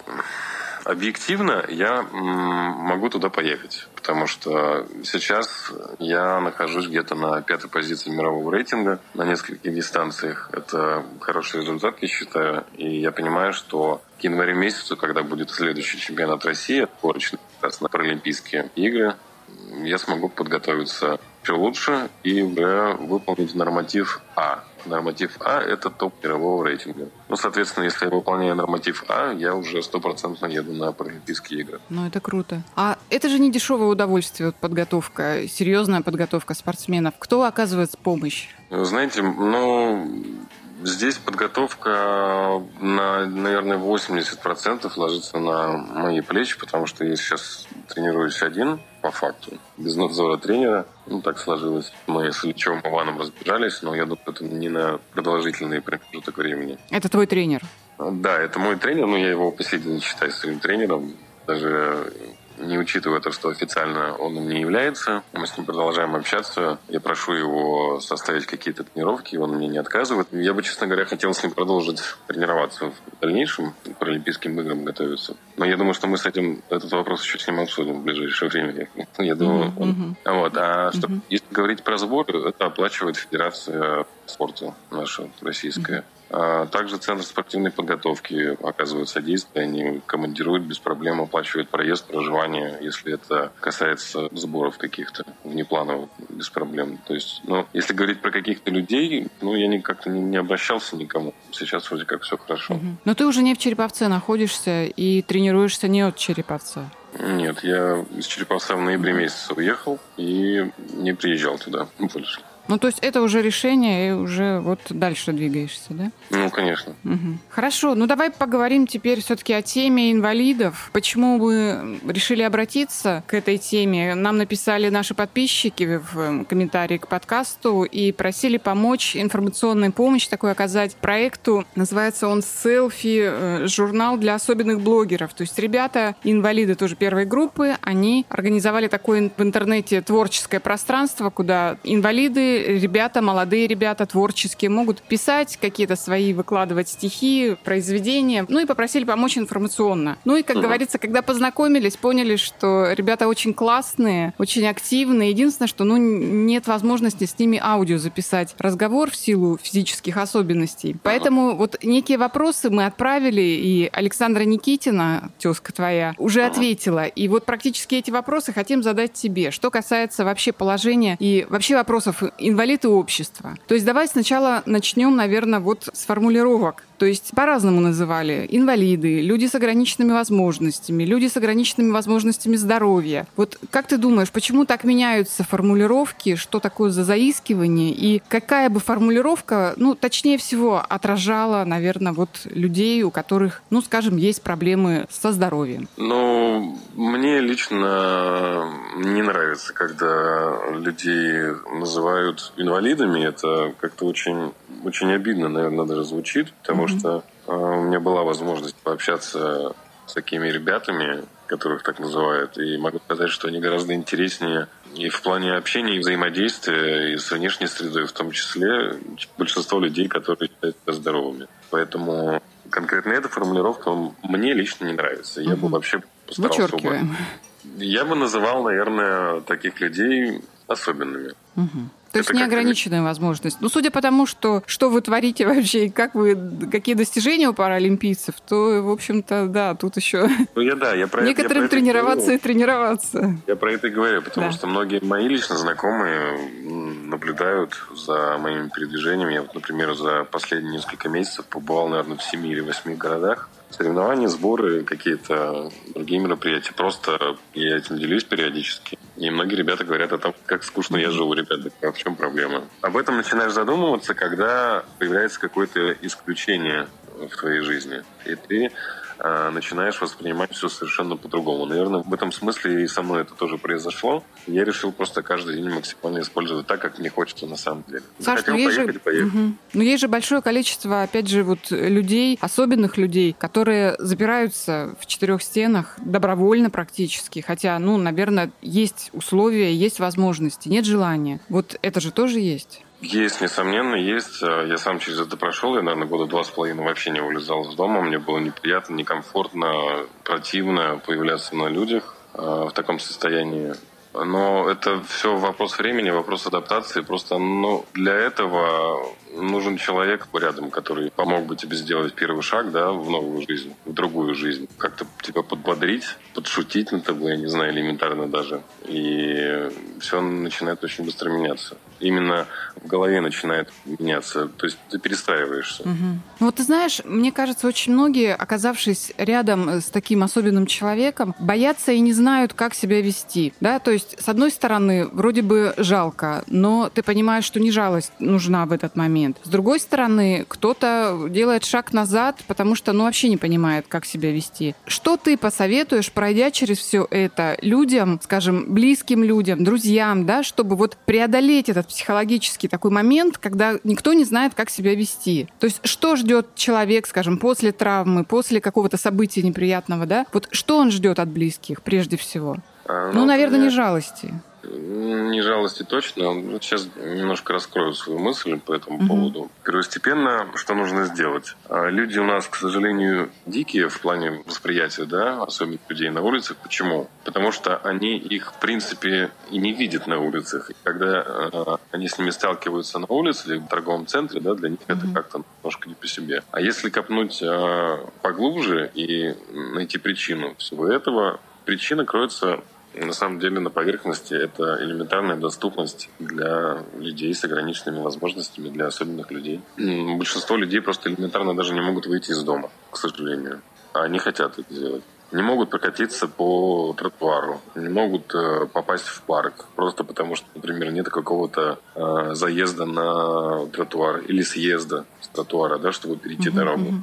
E: объективно я могу туда поехать, потому что сейчас я нахожусь где-то на пятой позиции мирового рейтинга на нескольких дистанциях. Это хороший результат, я считаю. И я понимаю, что к январю месяцу, когда будет следующий чемпионат России, отборочный на Паралимпийские игры, я смогу подготовиться еще лучше и выполнить норматив А Норматив А – это топ мирового рейтинга. Ну, соответственно, если я выполняю норматив А, я уже стопроцентно еду на Паралимпийские игры.
B: Ну, это круто. А это же не дешевое удовольствие, вот подготовка, серьезная подготовка спортсменов. Кто оказывает помощь?
E: Знаете, ну, Здесь подготовка на, наверное, 80% ложится на мои плечи, потому что я сейчас тренируюсь один, по факту, без надзора тренера. Ну, так сложилось. Мы с Ильичевым Иваном разбежались, но я думаю, это не на продолжительный промежуток времени.
B: Это твой тренер?
E: Да, это мой тренер, но я его по сей день считаю своим тренером. Даже не учитывая то, что официально он им не является. Мы с ним продолжаем общаться. Я прошу его составить какие-то тренировки, он мне не отказывает. Я бы, честно говоря, хотел с ним продолжить тренироваться в дальнейшем, к Паралимпийским играм готовиться. Но я думаю, что мы с этим этот вопрос еще с ним обсудим в ближайшее время. Я думаю, mm-hmm. он... Вот. А что, mm-hmm. если говорить про сбор, это оплачивает Федерация спорта наша российская. А также Центр спортивной подготовки оказывает содействие. Они командируют без проблем, оплачивают проезд, проживание, если это касается сборов каких-то внеплановых, без проблем. То есть, ну, если говорить про каких-то людей, ну, я как-то не, не обращался никому. Сейчас вроде как все хорошо. Угу.
B: Но ты уже не в Череповце находишься и тренируешься не от Череповца.
E: Нет, я из Череповца в ноябре месяце уехал и не приезжал туда больше.
B: Ну, то есть это уже решение, и уже вот дальше двигаешься, да?
E: Ну, конечно.
B: Угу. Хорошо, ну давай поговорим теперь все-таки о теме инвалидов. Почему вы решили обратиться к этой теме? Нам написали наши подписчики в комментарии к подкасту и просили помочь, информационную помощь такой оказать проекту. Называется он «Селфи. Э, журнал для особенных блогеров». То есть ребята, инвалиды тоже первой группы, они организовали такое в интернете творческое пространство, куда инвалиды ребята, молодые ребята, творческие, могут писать какие-то свои, выкладывать стихи, произведения, ну и попросили помочь информационно. Ну и, как угу. говорится, когда познакомились, поняли, что ребята очень классные, очень активные. Единственное, что ну, нет возможности с ними аудио записать разговор в силу физических особенностей. Поэтому вот некие вопросы мы отправили, и Александра Никитина, тезка твоя, уже ответила. И вот практически эти вопросы хотим задать тебе. Что касается вообще положения и вообще вопросов инвалид и общество. То есть давай сначала начнем, наверное, вот с формулировок. То есть по-разному называли. Инвалиды, люди с ограниченными возможностями, люди с ограниченными возможностями здоровья. Вот как ты думаешь, почему так меняются формулировки, что такое за заискивание, и какая бы формулировка, ну, точнее всего, отражала, наверное, вот людей, у которых, ну, скажем, есть проблемы со здоровьем?
E: Ну, мне лично не нравится, когда людей называют инвалидами. Это как-то очень, очень обидно, наверное, даже звучит, потому что э, у меня была возможность пообщаться с такими ребятами, которых так называют, и могу сказать, что они гораздо интереснее и в плане общения и взаимодействия, и с внешней средой в том числе, большинство людей, которые считаются здоровыми. Поэтому конкретно эта формулировка мне лично не нравится. Я бы вообще постарался
B: Вычеркиваем.
E: Бы... Я бы называл, наверное, таких людей особенными.
B: Угу. То есть неограниченная возможность. Ну, судя по тому, что, что вы творите вообще, и как вы, какие достижения у паралимпийцев, то, в общем-то, да, тут еще
E: ну, я, да, я про
B: некоторым я тренироваться и тренироваться.
E: Я про это и говорю, потому да. что многие мои лично знакомые наблюдают за моими передвижениями. Я вот, например, за последние несколько месяцев побывал, наверное, в семи или восьми городах соревнования, сборы, какие-то другие мероприятия. Просто я этим делюсь периодически. И многие ребята говорят о том, как скучно я живу, ребята, а в чем проблема? Об этом начинаешь задумываться, когда появляется какое-то исключение в твоей жизни. И ты начинаешь воспринимать все совершенно по-другому. Наверное, в этом смысле и со мной это тоже произошло. Я решил просто каждый день максимально использовать так, как мне хочется на самом деле.
B: Саш, Захотел ну поехать, же... поехать. Угу. Но есть же большое количество, опять же, вот людей, особенных людей, которые запираются в четырех стенах добровольно практически. Хотя, ну, наверное, есть условия, есть возможности, нет желания. Вот это же тоже есть.
E: Есть, несомненно, есть. Я сам через это прошел. Я, наверное, года два с половиной вообще не вылезал из дома. Мне было неприятно, некомфортно, противно появляться на людях а, в таком состоянии. Но это все вопрос времени, вопрос адаптации. Просто ну, для этого нужен человек рядом, который помог бы тебе сделать первый шаг да, в новую жизнь, в другую жизнь. Как-то тебя подбодрить, подшутить над тобой, я не знаю, элементарно даже. И все начинает очень быстро меняться. Именно в голове начинает меняться. То есть ты перестраиваешься.
B: Угу. Ну вот ты знаешь, мне кажется, очень многие, оказавшись рядом с таким особенным человеком, боятся и не знают, как себя вести. Да? То есть, с одной стороны, вроде бы жалко, но ты понимаешь, что не жалость нужна в этот момент. С другой стороны, кто-то делает шаг назад, потому что ну, вообще не понимает, как себя вести. Что ты посоветуешь, пройдя через все это, людям, скажем, близким людям, друзьям, да, чтобы вот преодолеть этот психологический такой момент, когда никто не знает, как себя вести. То есть что ждет человек, скажем, после травмы, после какого-то события неприятного, да? Вот что он ждет от близких прежде всего? А, ну, ну, наверное, не жалости.
E: Не жалости точно. Сейчас немножко раскрою свою мысль по этому угу. поводу. Первостепенно, что нужно сделать? А, люди у нас, к сожалению, дикие в плане восприятия, да, особенно людей на улицах. Почему? Потому что они их, в принципе, и не видят на улицах. И когда э, они с ними сталкиваются на улице или в торговом центре, да, для них угу. это как-то немножко не по себе. А если копнуть э, поглубже и найти причину всего этого, причина кроется на самом деле на поверхности это элементарная доступность для людей с ограниченными возможностями, для особенных людей. Большинство людей просто элементарно даже не могут выйти из дома, к сожалению. А они хотят это сделать. Не могут прокатиться по тротуару, не могут э, попасть в парк, просто потому что, например, нет какого-то э, заезда на тротуар или съезда с тротуара, да, чтобы перейти uh-huh, дорогу.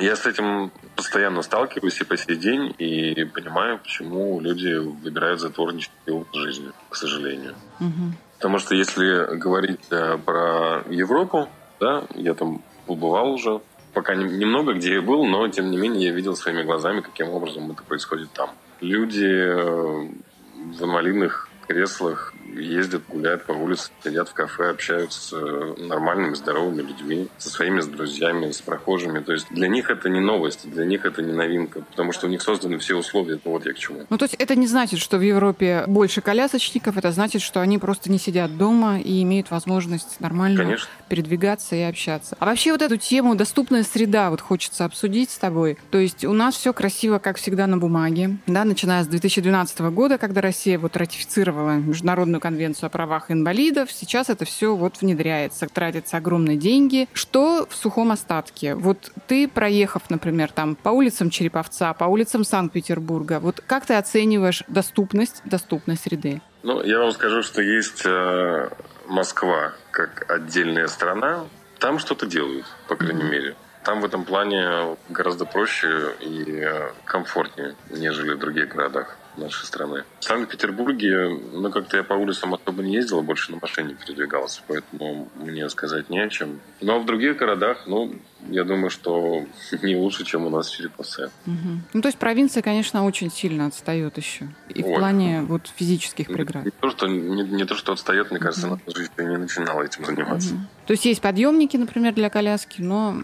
E: Я с этим постоянно сталкиваюсь и по сей день, и понимаю, почему люди выбирают затворничество образ жизни, к сожалению. Угу. Потому что если говорить э, про Европу, да, я там побывал уже, пока немного где я был, но тем не менее я видел своими глазами, каким образом это происходит там. Люди э, в инвалидных креслах ездят, гуляют по улице, сидят в кафе, общаются с э, нормальными, здоровыми людьми, со своими с друзьями, с прохожими. То есть для них это не новость, для них это не новинка, потому что у них созданы все условия. Ну вот я к чему.
B: Ну то есть это не значит, что в Европе больше колясочников, это значит, что они просто не сидят дома и имеют возможность нормально Конечно. передвигаться и общаться. А вообще вот эту тему доступная среда вот хочется обсудить с тобой. То есть у нас все красиво, как всегда, на бумаге, да, начиная с 2012 года, когда Россия вот ратифицировала международную конвенцию о правах инвалидов. Сейчас это все вот внедряется, тратятся огромные деньги. Что в сухом остатке? Вот ты, проехав, например, там по улицам Череповца, по улицам Санкт-Петербурга, вот как ты оцениваешь доступность, доступность среды?
E: Ну, я вам скажу, что есть э, Москва как отдельная страна. Там что-то делают, по крайней мере. Там в этом плане гораздо проще и э, комфортнее, нежели в других городах нашей страны. В Санкт-Петербурге, ну, как-то я по улицам особо не ездил, больше на машине передвигался, поэтому мне сказать не о чем. Но в других городах, ну, я думаю, что не лучше, чем у нас в Череповце.
B: Угу. Ну, то есть провинция, конечно, очень сильно отстает еще. И Ой. в плане вот физических преград.
E: Не, не, то, что, не, не то, что отстает, мне кажется, угу. наша жизнь не начинала этим заниматься. Угу.
B: То есть есть подъемники, например, для коляски, но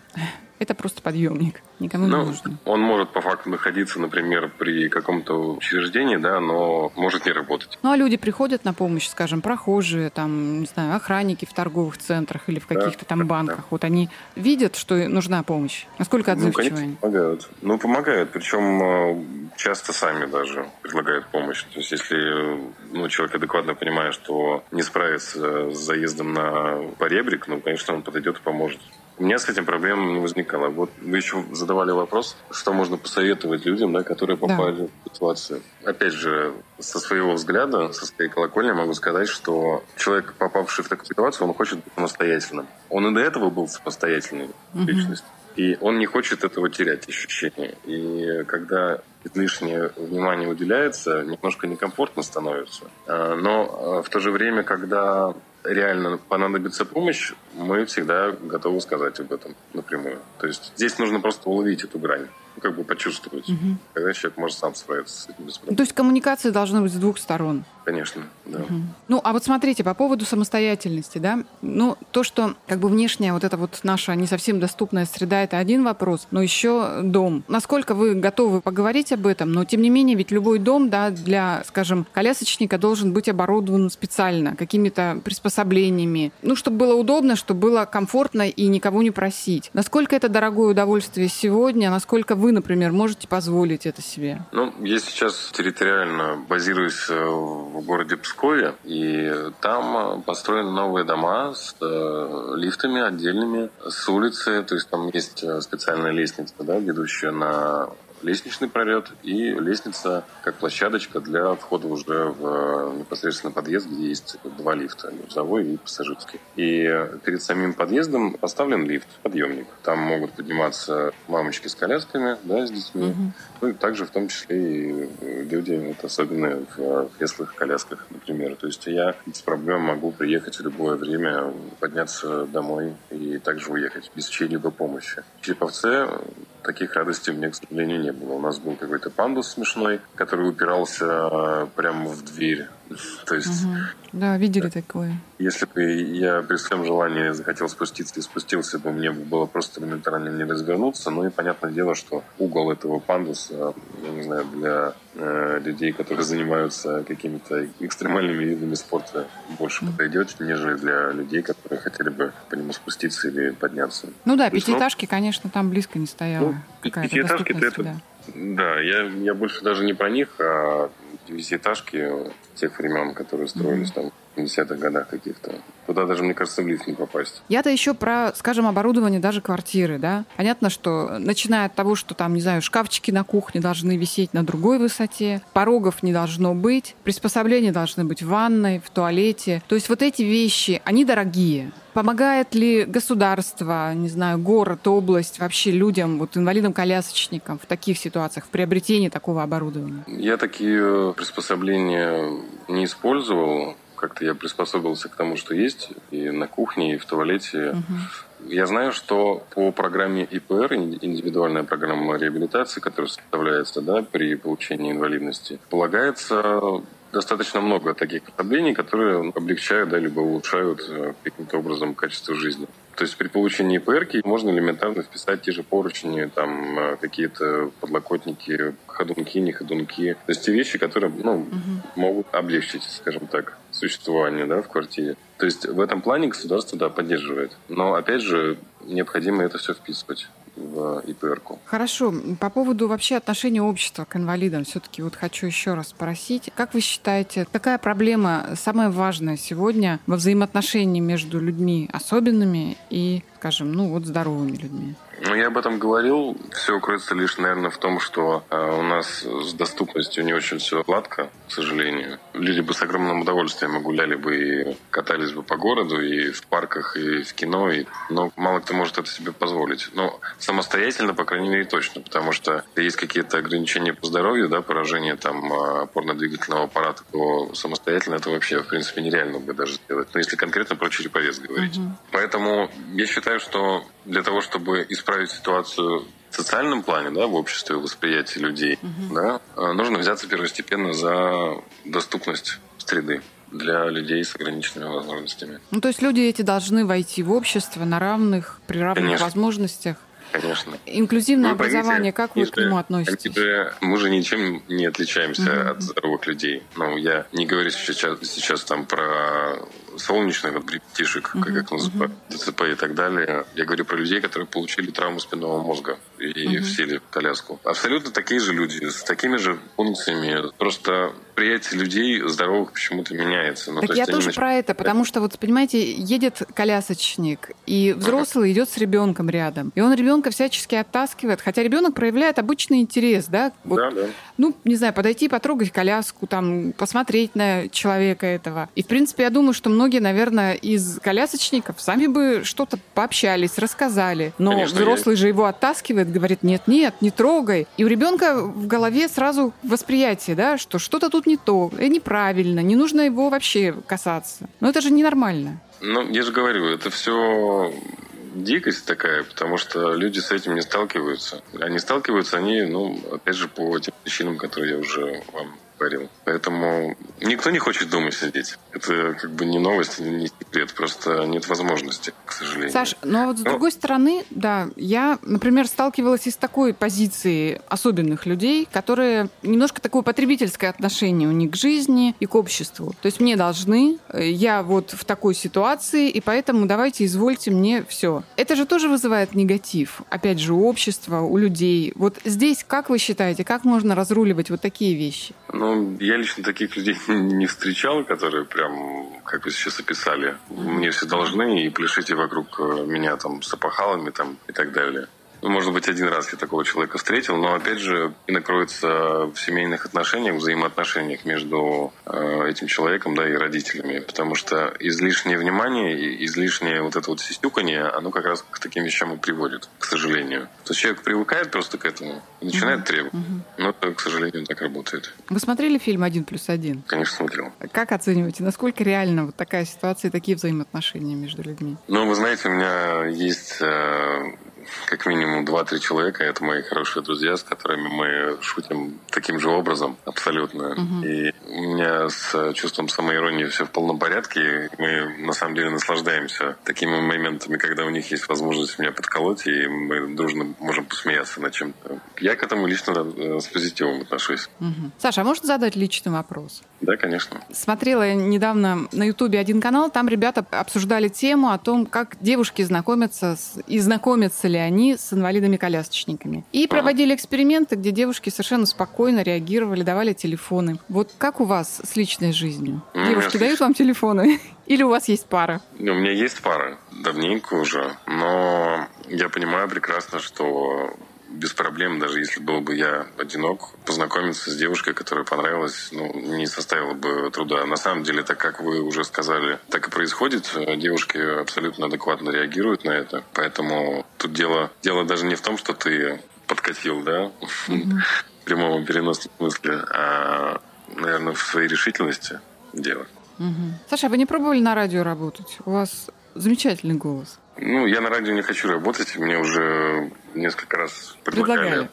B: это просто подъемник. Никому ну, не нужно.
E: Он может по факту находиться, например, при каком-то учреждении, да, но может не работать.
B: Ну, а люди приходят на помощь, скажем, прохожие, там, не знаю, охранники в торговых центрах или в каких-то да, там банках. Да. Вот они видят, что нужна помощь. Насколько отзывчивы ну, конечно,
E: помогают. Ну, помогают. Причем э, часто сами даже предлагают помощь. То есть, если ну, человек адекватно понимает, что не справится с заездом на поребрик, ну, конечно, он подойдет и поможет. У меня с этим проблем не возникало. Вот вы еще задавали вопрос, что можно посоветовать людям, да, которые попали да. в ситуацию. Опять же, со своего взгляда, со своей колокольни могу сказать, что человек, попавший в такую ситуацию, он хочет быть самостоятельным. Он и до этого был самостоятельной угу. личностью. И он не хочет этого терять, ощущение. И когда излишнее внимание уделяется, немножко некомфортно становится. А, но а, в то же время, когда реально понадобится помощь, мы всегда готовы сказать об этом напрямую. То есть здесь нужно просто уловить эту грань как бы почувствовать. Угу. Тогда человек может сам справиться с этим.
B: То есть коммуникация должна быть с двух сторон.
E: Конечно, да. Угу.
B: Ну, а вот смотрите, по поводу самостоятельности, да, ну, то, что как бы внешняя вот эта вот наша не совсем доступная среда, это один вопрос, но еще дом. Насколько вы готовы поговорить об этом, но тем не менее, ведь любой дом, да, для, скажем, колясочника должен быть оборудован специально, какими-то приспособлениями, ну, чтобы было удобно, чтобы было комфортно и никого не просить. Насколько это дорогое удовольствие сегодня, насколько вы, например, можете позволить это себе?
E: Ну, я сейчас территориально базируюсь э, в городе Пскове, и там построены новые дома с э, лифтами отдельными, с улицы, то есть там есть э, специальная лестница, да, ведущая на лестничный пролет и лестница как площадочка для входа уже в э, непосредственно подъезд, где есть два лифта, грузовой и пассажирский. И перед самим подъездом поставлен лифт, подъемник. Там могут подниматься мамочки с колясками, да, с детьми. Угу. Ну и также в том числе и люди, вот, особенно в креслах, колясках, например. То есть я без проблем могу приехать в любое время, подняться домой и также уехать без чьей-либо помощи. Череповце таких радостей у меня, к сожалению, не было. У нас был какой-то пандус смешной, который упирался э, прямо в дверь То есть...
B: Угу. Да, видели такое.
E: Если бы я при всем желании захотел спуститься и спустился бы, мне было просто элементарно не развернуться. Ну и понятное дело, что угол этого пандуса, я не знаю, для э, людей, которые занимаются какими-то экстремальными видами спорта, больше подойдет, нежели для людей, которые хотели бы по нему спуститься или подняться.
B: Ну да, пятиэтажки, конечно, там близко не стояло.
E: Ну, пятиэтажки это, да. да, я, я больше даже не про них, а девятиэтажки тех времен, которые строились mm-hmm. там 50-х годах каких-то. Туда даже, мне кажется, в лифт не попасть.
B: Я-то еще про, скажем, оборудование даже квартиры, да. Понятно, что начиная от того, что там, не знаю, шкафчики на кухне должны висеть на другой высоте, порогов не должно быть, приспособления должны быть в ванной, в туалете. То есть вот эти вещи, они дорогие. Помогает ли государство, не знаю, город, область вообще людям, вот инвалидам-колясочникам в таких ситуациях, в приобретении такого оборудования?
E: Я такие приспособления не использовал как-то я приспособился к тому, что есть и на кухне, и в туалете. Угу. Я знаю, что по программе ИПР, индивидуальная программа реабилитации, которая составляется да, при получении инвалидности, полагается достаточно много таких проявлений, которые облегчают да, либо улучшают э, каким-то образом качество жизни. То есть при получении ИПР можно элементарно вписать те же поручни, там э, какие-то подлокотники, ходунки, не ходунки. То есть те вещи, которые ну, угу. могут облегчить, скажем так, существование да, в квартире. То есть в этом плане государство да, поддерживает. Но опять же, необходимо это все вписывать в ипр -ку.
B: Хорошо. По поводу вообще отношения общества к инвалидам, все-таки вот хочу еще раз спросить. Как вы считаете, какая проблема самая важная сегодня во взаимоотношении между людьми особенными и, скажем, ну вот здоровыми людьми?
E: Ну, я об этом говорил. Все кроется лишь, наверное, в том, что э, у нас с доступностью не очень все гладко, к сожалению. Люди бы с огромным удовольствием гуляли бы и катались бы по городу, и в парках, и в кино, и... но мало кто может это себе позволить. Но самостоятельно, по крайней мере, точно, потому что есть какие-то ограничения по здоровью, да, поражение там э, опорно-двигательного аппарата, то самостоятельно это вообще, в принципе, нереально бы даже сделать. Но если конкретно про череповец говорить. Угу. Поэтому я считаю, что для того, чтобы исправить ситуацию в социальном плане, да, в обществе, восприятии людей, угу. да, э, нужно взяться первостепенно за доступность среды для людей с ограниченными возможностями.
B: Ну, то есть люди эти должны войти в общество на равных, при равных
E: Конечно.
B: возможностях.
E: Конечно.
B: Инклюзивное вы образование, как вы к нему относитесь?
E: Же, мы же ничем не отличаемся mm-hmm. от здоровых людей. Ну, я не говорю сейчас, сейчас там про солнечных вот, ребятишек, uh-huh, как называют, uh-huh. ДЦП и так далее. Я говорю про людей, которые получили травму спинного мозга и uh-huh. сели в коляску. Абсолютно такие же люди, с такими же функциями. Просто восприятие людей здоровых почему-то меняется.
B: Ну, так то я тоже нач... про это, потому что, вот, понимаете, едет колясочник, и взрослый идет с ребенком рядом, и он ребенка всячески оттаскивает, хотя ребенок проявляет обычный интерес, да?
E: Вот, да, да.
B: Ну, не знаю, подойти, потрогать коляску, там, посмотреть на человека этого. И, в принципе, я думаю, что многие, наверное, из колясочников сами бы что-то пообщались, рассказали. Но Конечно, взрослый я... же его оттаскивает, говорит, нет-нет, не трогай. И у ребенка в голове сразу восприятие, да, что что-то тут не то, и неправильно, не нужно его вообще касаться. Но это же ненормально.
E: Ну, я же говорю, это все дикость такая, потому что люди с этим не сталкиваются. Они сталкиваются, они, ну, опять же, по тем причинам, которые я уже вам говорил. Поэтому никто не хочет дома сидеть. Это как бы не новость, не секрет, просто нет возможности, к сожалению.
B: Саш, но ну, а вот с но... другой стороны, да, я, например, сталкивалась и с такой позицией особенных людей, которые немножко такое потребительское отношение у них к жизни и к обществу. То есть мне должны, я вот в такой ситуации, и поэтому давайте извольте мне все. Это же тоже вызывает негатив, опять же, у общества, у людей. Вот здесь, как вы считаете, как можно разруливать вот такие вещи?
E: Ну, я лично таких людей не встречал, которые прям, как вы сейчас описали, мне все должны и пляшите вокруг э, меня там с опахалами там и так далее. Ну, может быть, один раз я такого человека встретил, но, опять же, накроется в семейных отношениях, взаимоотношениях между э, этим человеком да, и родителями. Потому что излишнее внимание и излишнее вот это вот сисюканье, оно как раз к таким вещам и приводит, к сожалению. То есть человек привыкает просто к этому и начинает угу. требовать. Угу. Но это, к сожалению, так работает.
B: Вы смотрели фильм «Один плюс один»?
E: Конечно, смотрел.
B: Как оцениваете, насколько реально вот такая ситуация и такие взаимоотношения между людьми?
E: Ну, вы знаете, у меня есть э, как минимум 2-3 человека. Это мои хорошие друзья, с которыми мы шутим таким же образом абсолютно. Угу. И у меня с чувством самоиронии все в полном порядке. Мы на самом деле наслаждаемся такими моментами, когда у них есть возможность меня подколоть, и мы дружно можем посмеяться над чем-то. Я к этому лично с позитивом отношусь.
B: Угу. Саша, а можно задать личный вопрос?
E: Да, конечно.
B: Смотрела недавно на Ютубе один канал, там ребята обсуждали тему о том, как девушки знакомятся с, и знакомятся ли они с инвалидами-колясочниками. И проводили эксперименты, где девушки совершенно спокойно реагировали, давали телефоны. Вот как у вас с личной жизнью? Ну, девушки дают вам телефоны? Или у вас есть пара?
E: У меня есть пара, давненько уже. Но я понимаю прекрасно, что без проблем, даже если был бы я одинок, познакомиться с девушкой, которая понравилась, ну, не составило бы труда. На самом деле, так как вы уже сказали, так и происходит. Девушки абсолютно адекватно реагируют на это. Поэтому тут дело, дело даже не в том, что ты подкатил, да, в прямом переносном смысле, а, наверное, в своей решительности дело.
B: Саша, а вы не пробовали на радио работать? У вас замечательный голос.
E: Ну, я на радио не хочу работать. Мне уже несколько раз предлагали. Предлагали,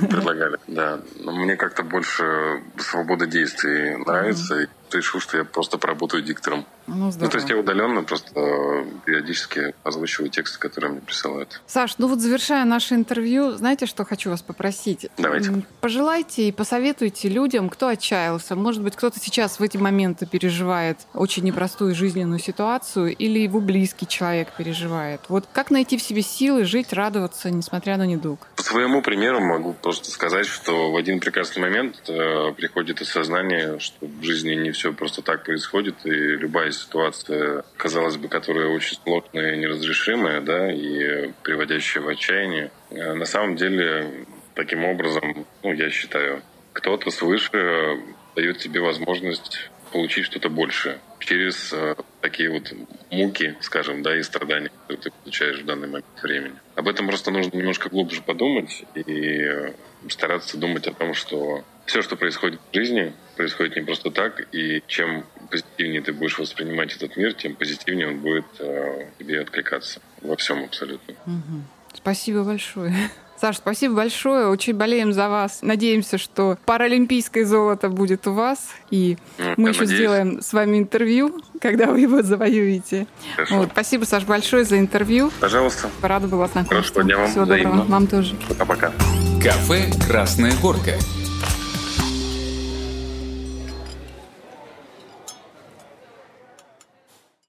E: предлагали да. Но мне как-то больше свобода действий нравится. Mm-hmm решил, что я просто поработаю диктором. Ну, ну, то есть я удаленно просто э, периодически озвучиваю тексты, которые мне присылают.
B: Саш, ну вот завершая наше интервью, знаете, что хочу вас попросить?
E: Давайте.
B: Пожелайте и посоветуйте людям, кто отчаялся. Может быть, кто-то сейчас в эти моменты переживает очень непростую жизненную ситуацию, или его близкий человек переживает. Вот как найти в себе силы жить, радоваться, несмотря на недуг?
E: По своему примеру могу просто сказать, что в один прекрасный момент э, приходит осознание, что в жизни не все просто так происходит, и любая ситуация, казалось бы, которая очень сложная и неразрешимая, да, и приводящая в отчаяние, э, на самом деле таким образом, ну, я считаю, кто-то свыше дает тебе возможность получить что-то большее через э, такие вот муки, скажем, да, и страдания, которые ты получаешь в данный момент времени. Об этом просто нужно немножко глубже подумать и стараться думать о том, что все, что происходит в жизни, происходит не просто так, и чем позитивнее ты будешь воспринимать этот мир, тем позитивнее он будет э, тебе откликаться во всем абсолютно.
B: Угу. Спасибо большое. Саш, спасибо большое. Очень болеем за вас. Надеемся, что паралимпийское золото будет у вас. И ну, мы еще надеюсь. сделаем с вами интервью, когда вы его завоюете. Вот, спасибо, Саш, большое за интервью.
E: Пожалуйста.
B: Рада была знакомиться.
E: Хорошего дня вам.
B: Всего доброго. Вам тоже.
E: Пока-пока.
A: Кафе «Красная горка».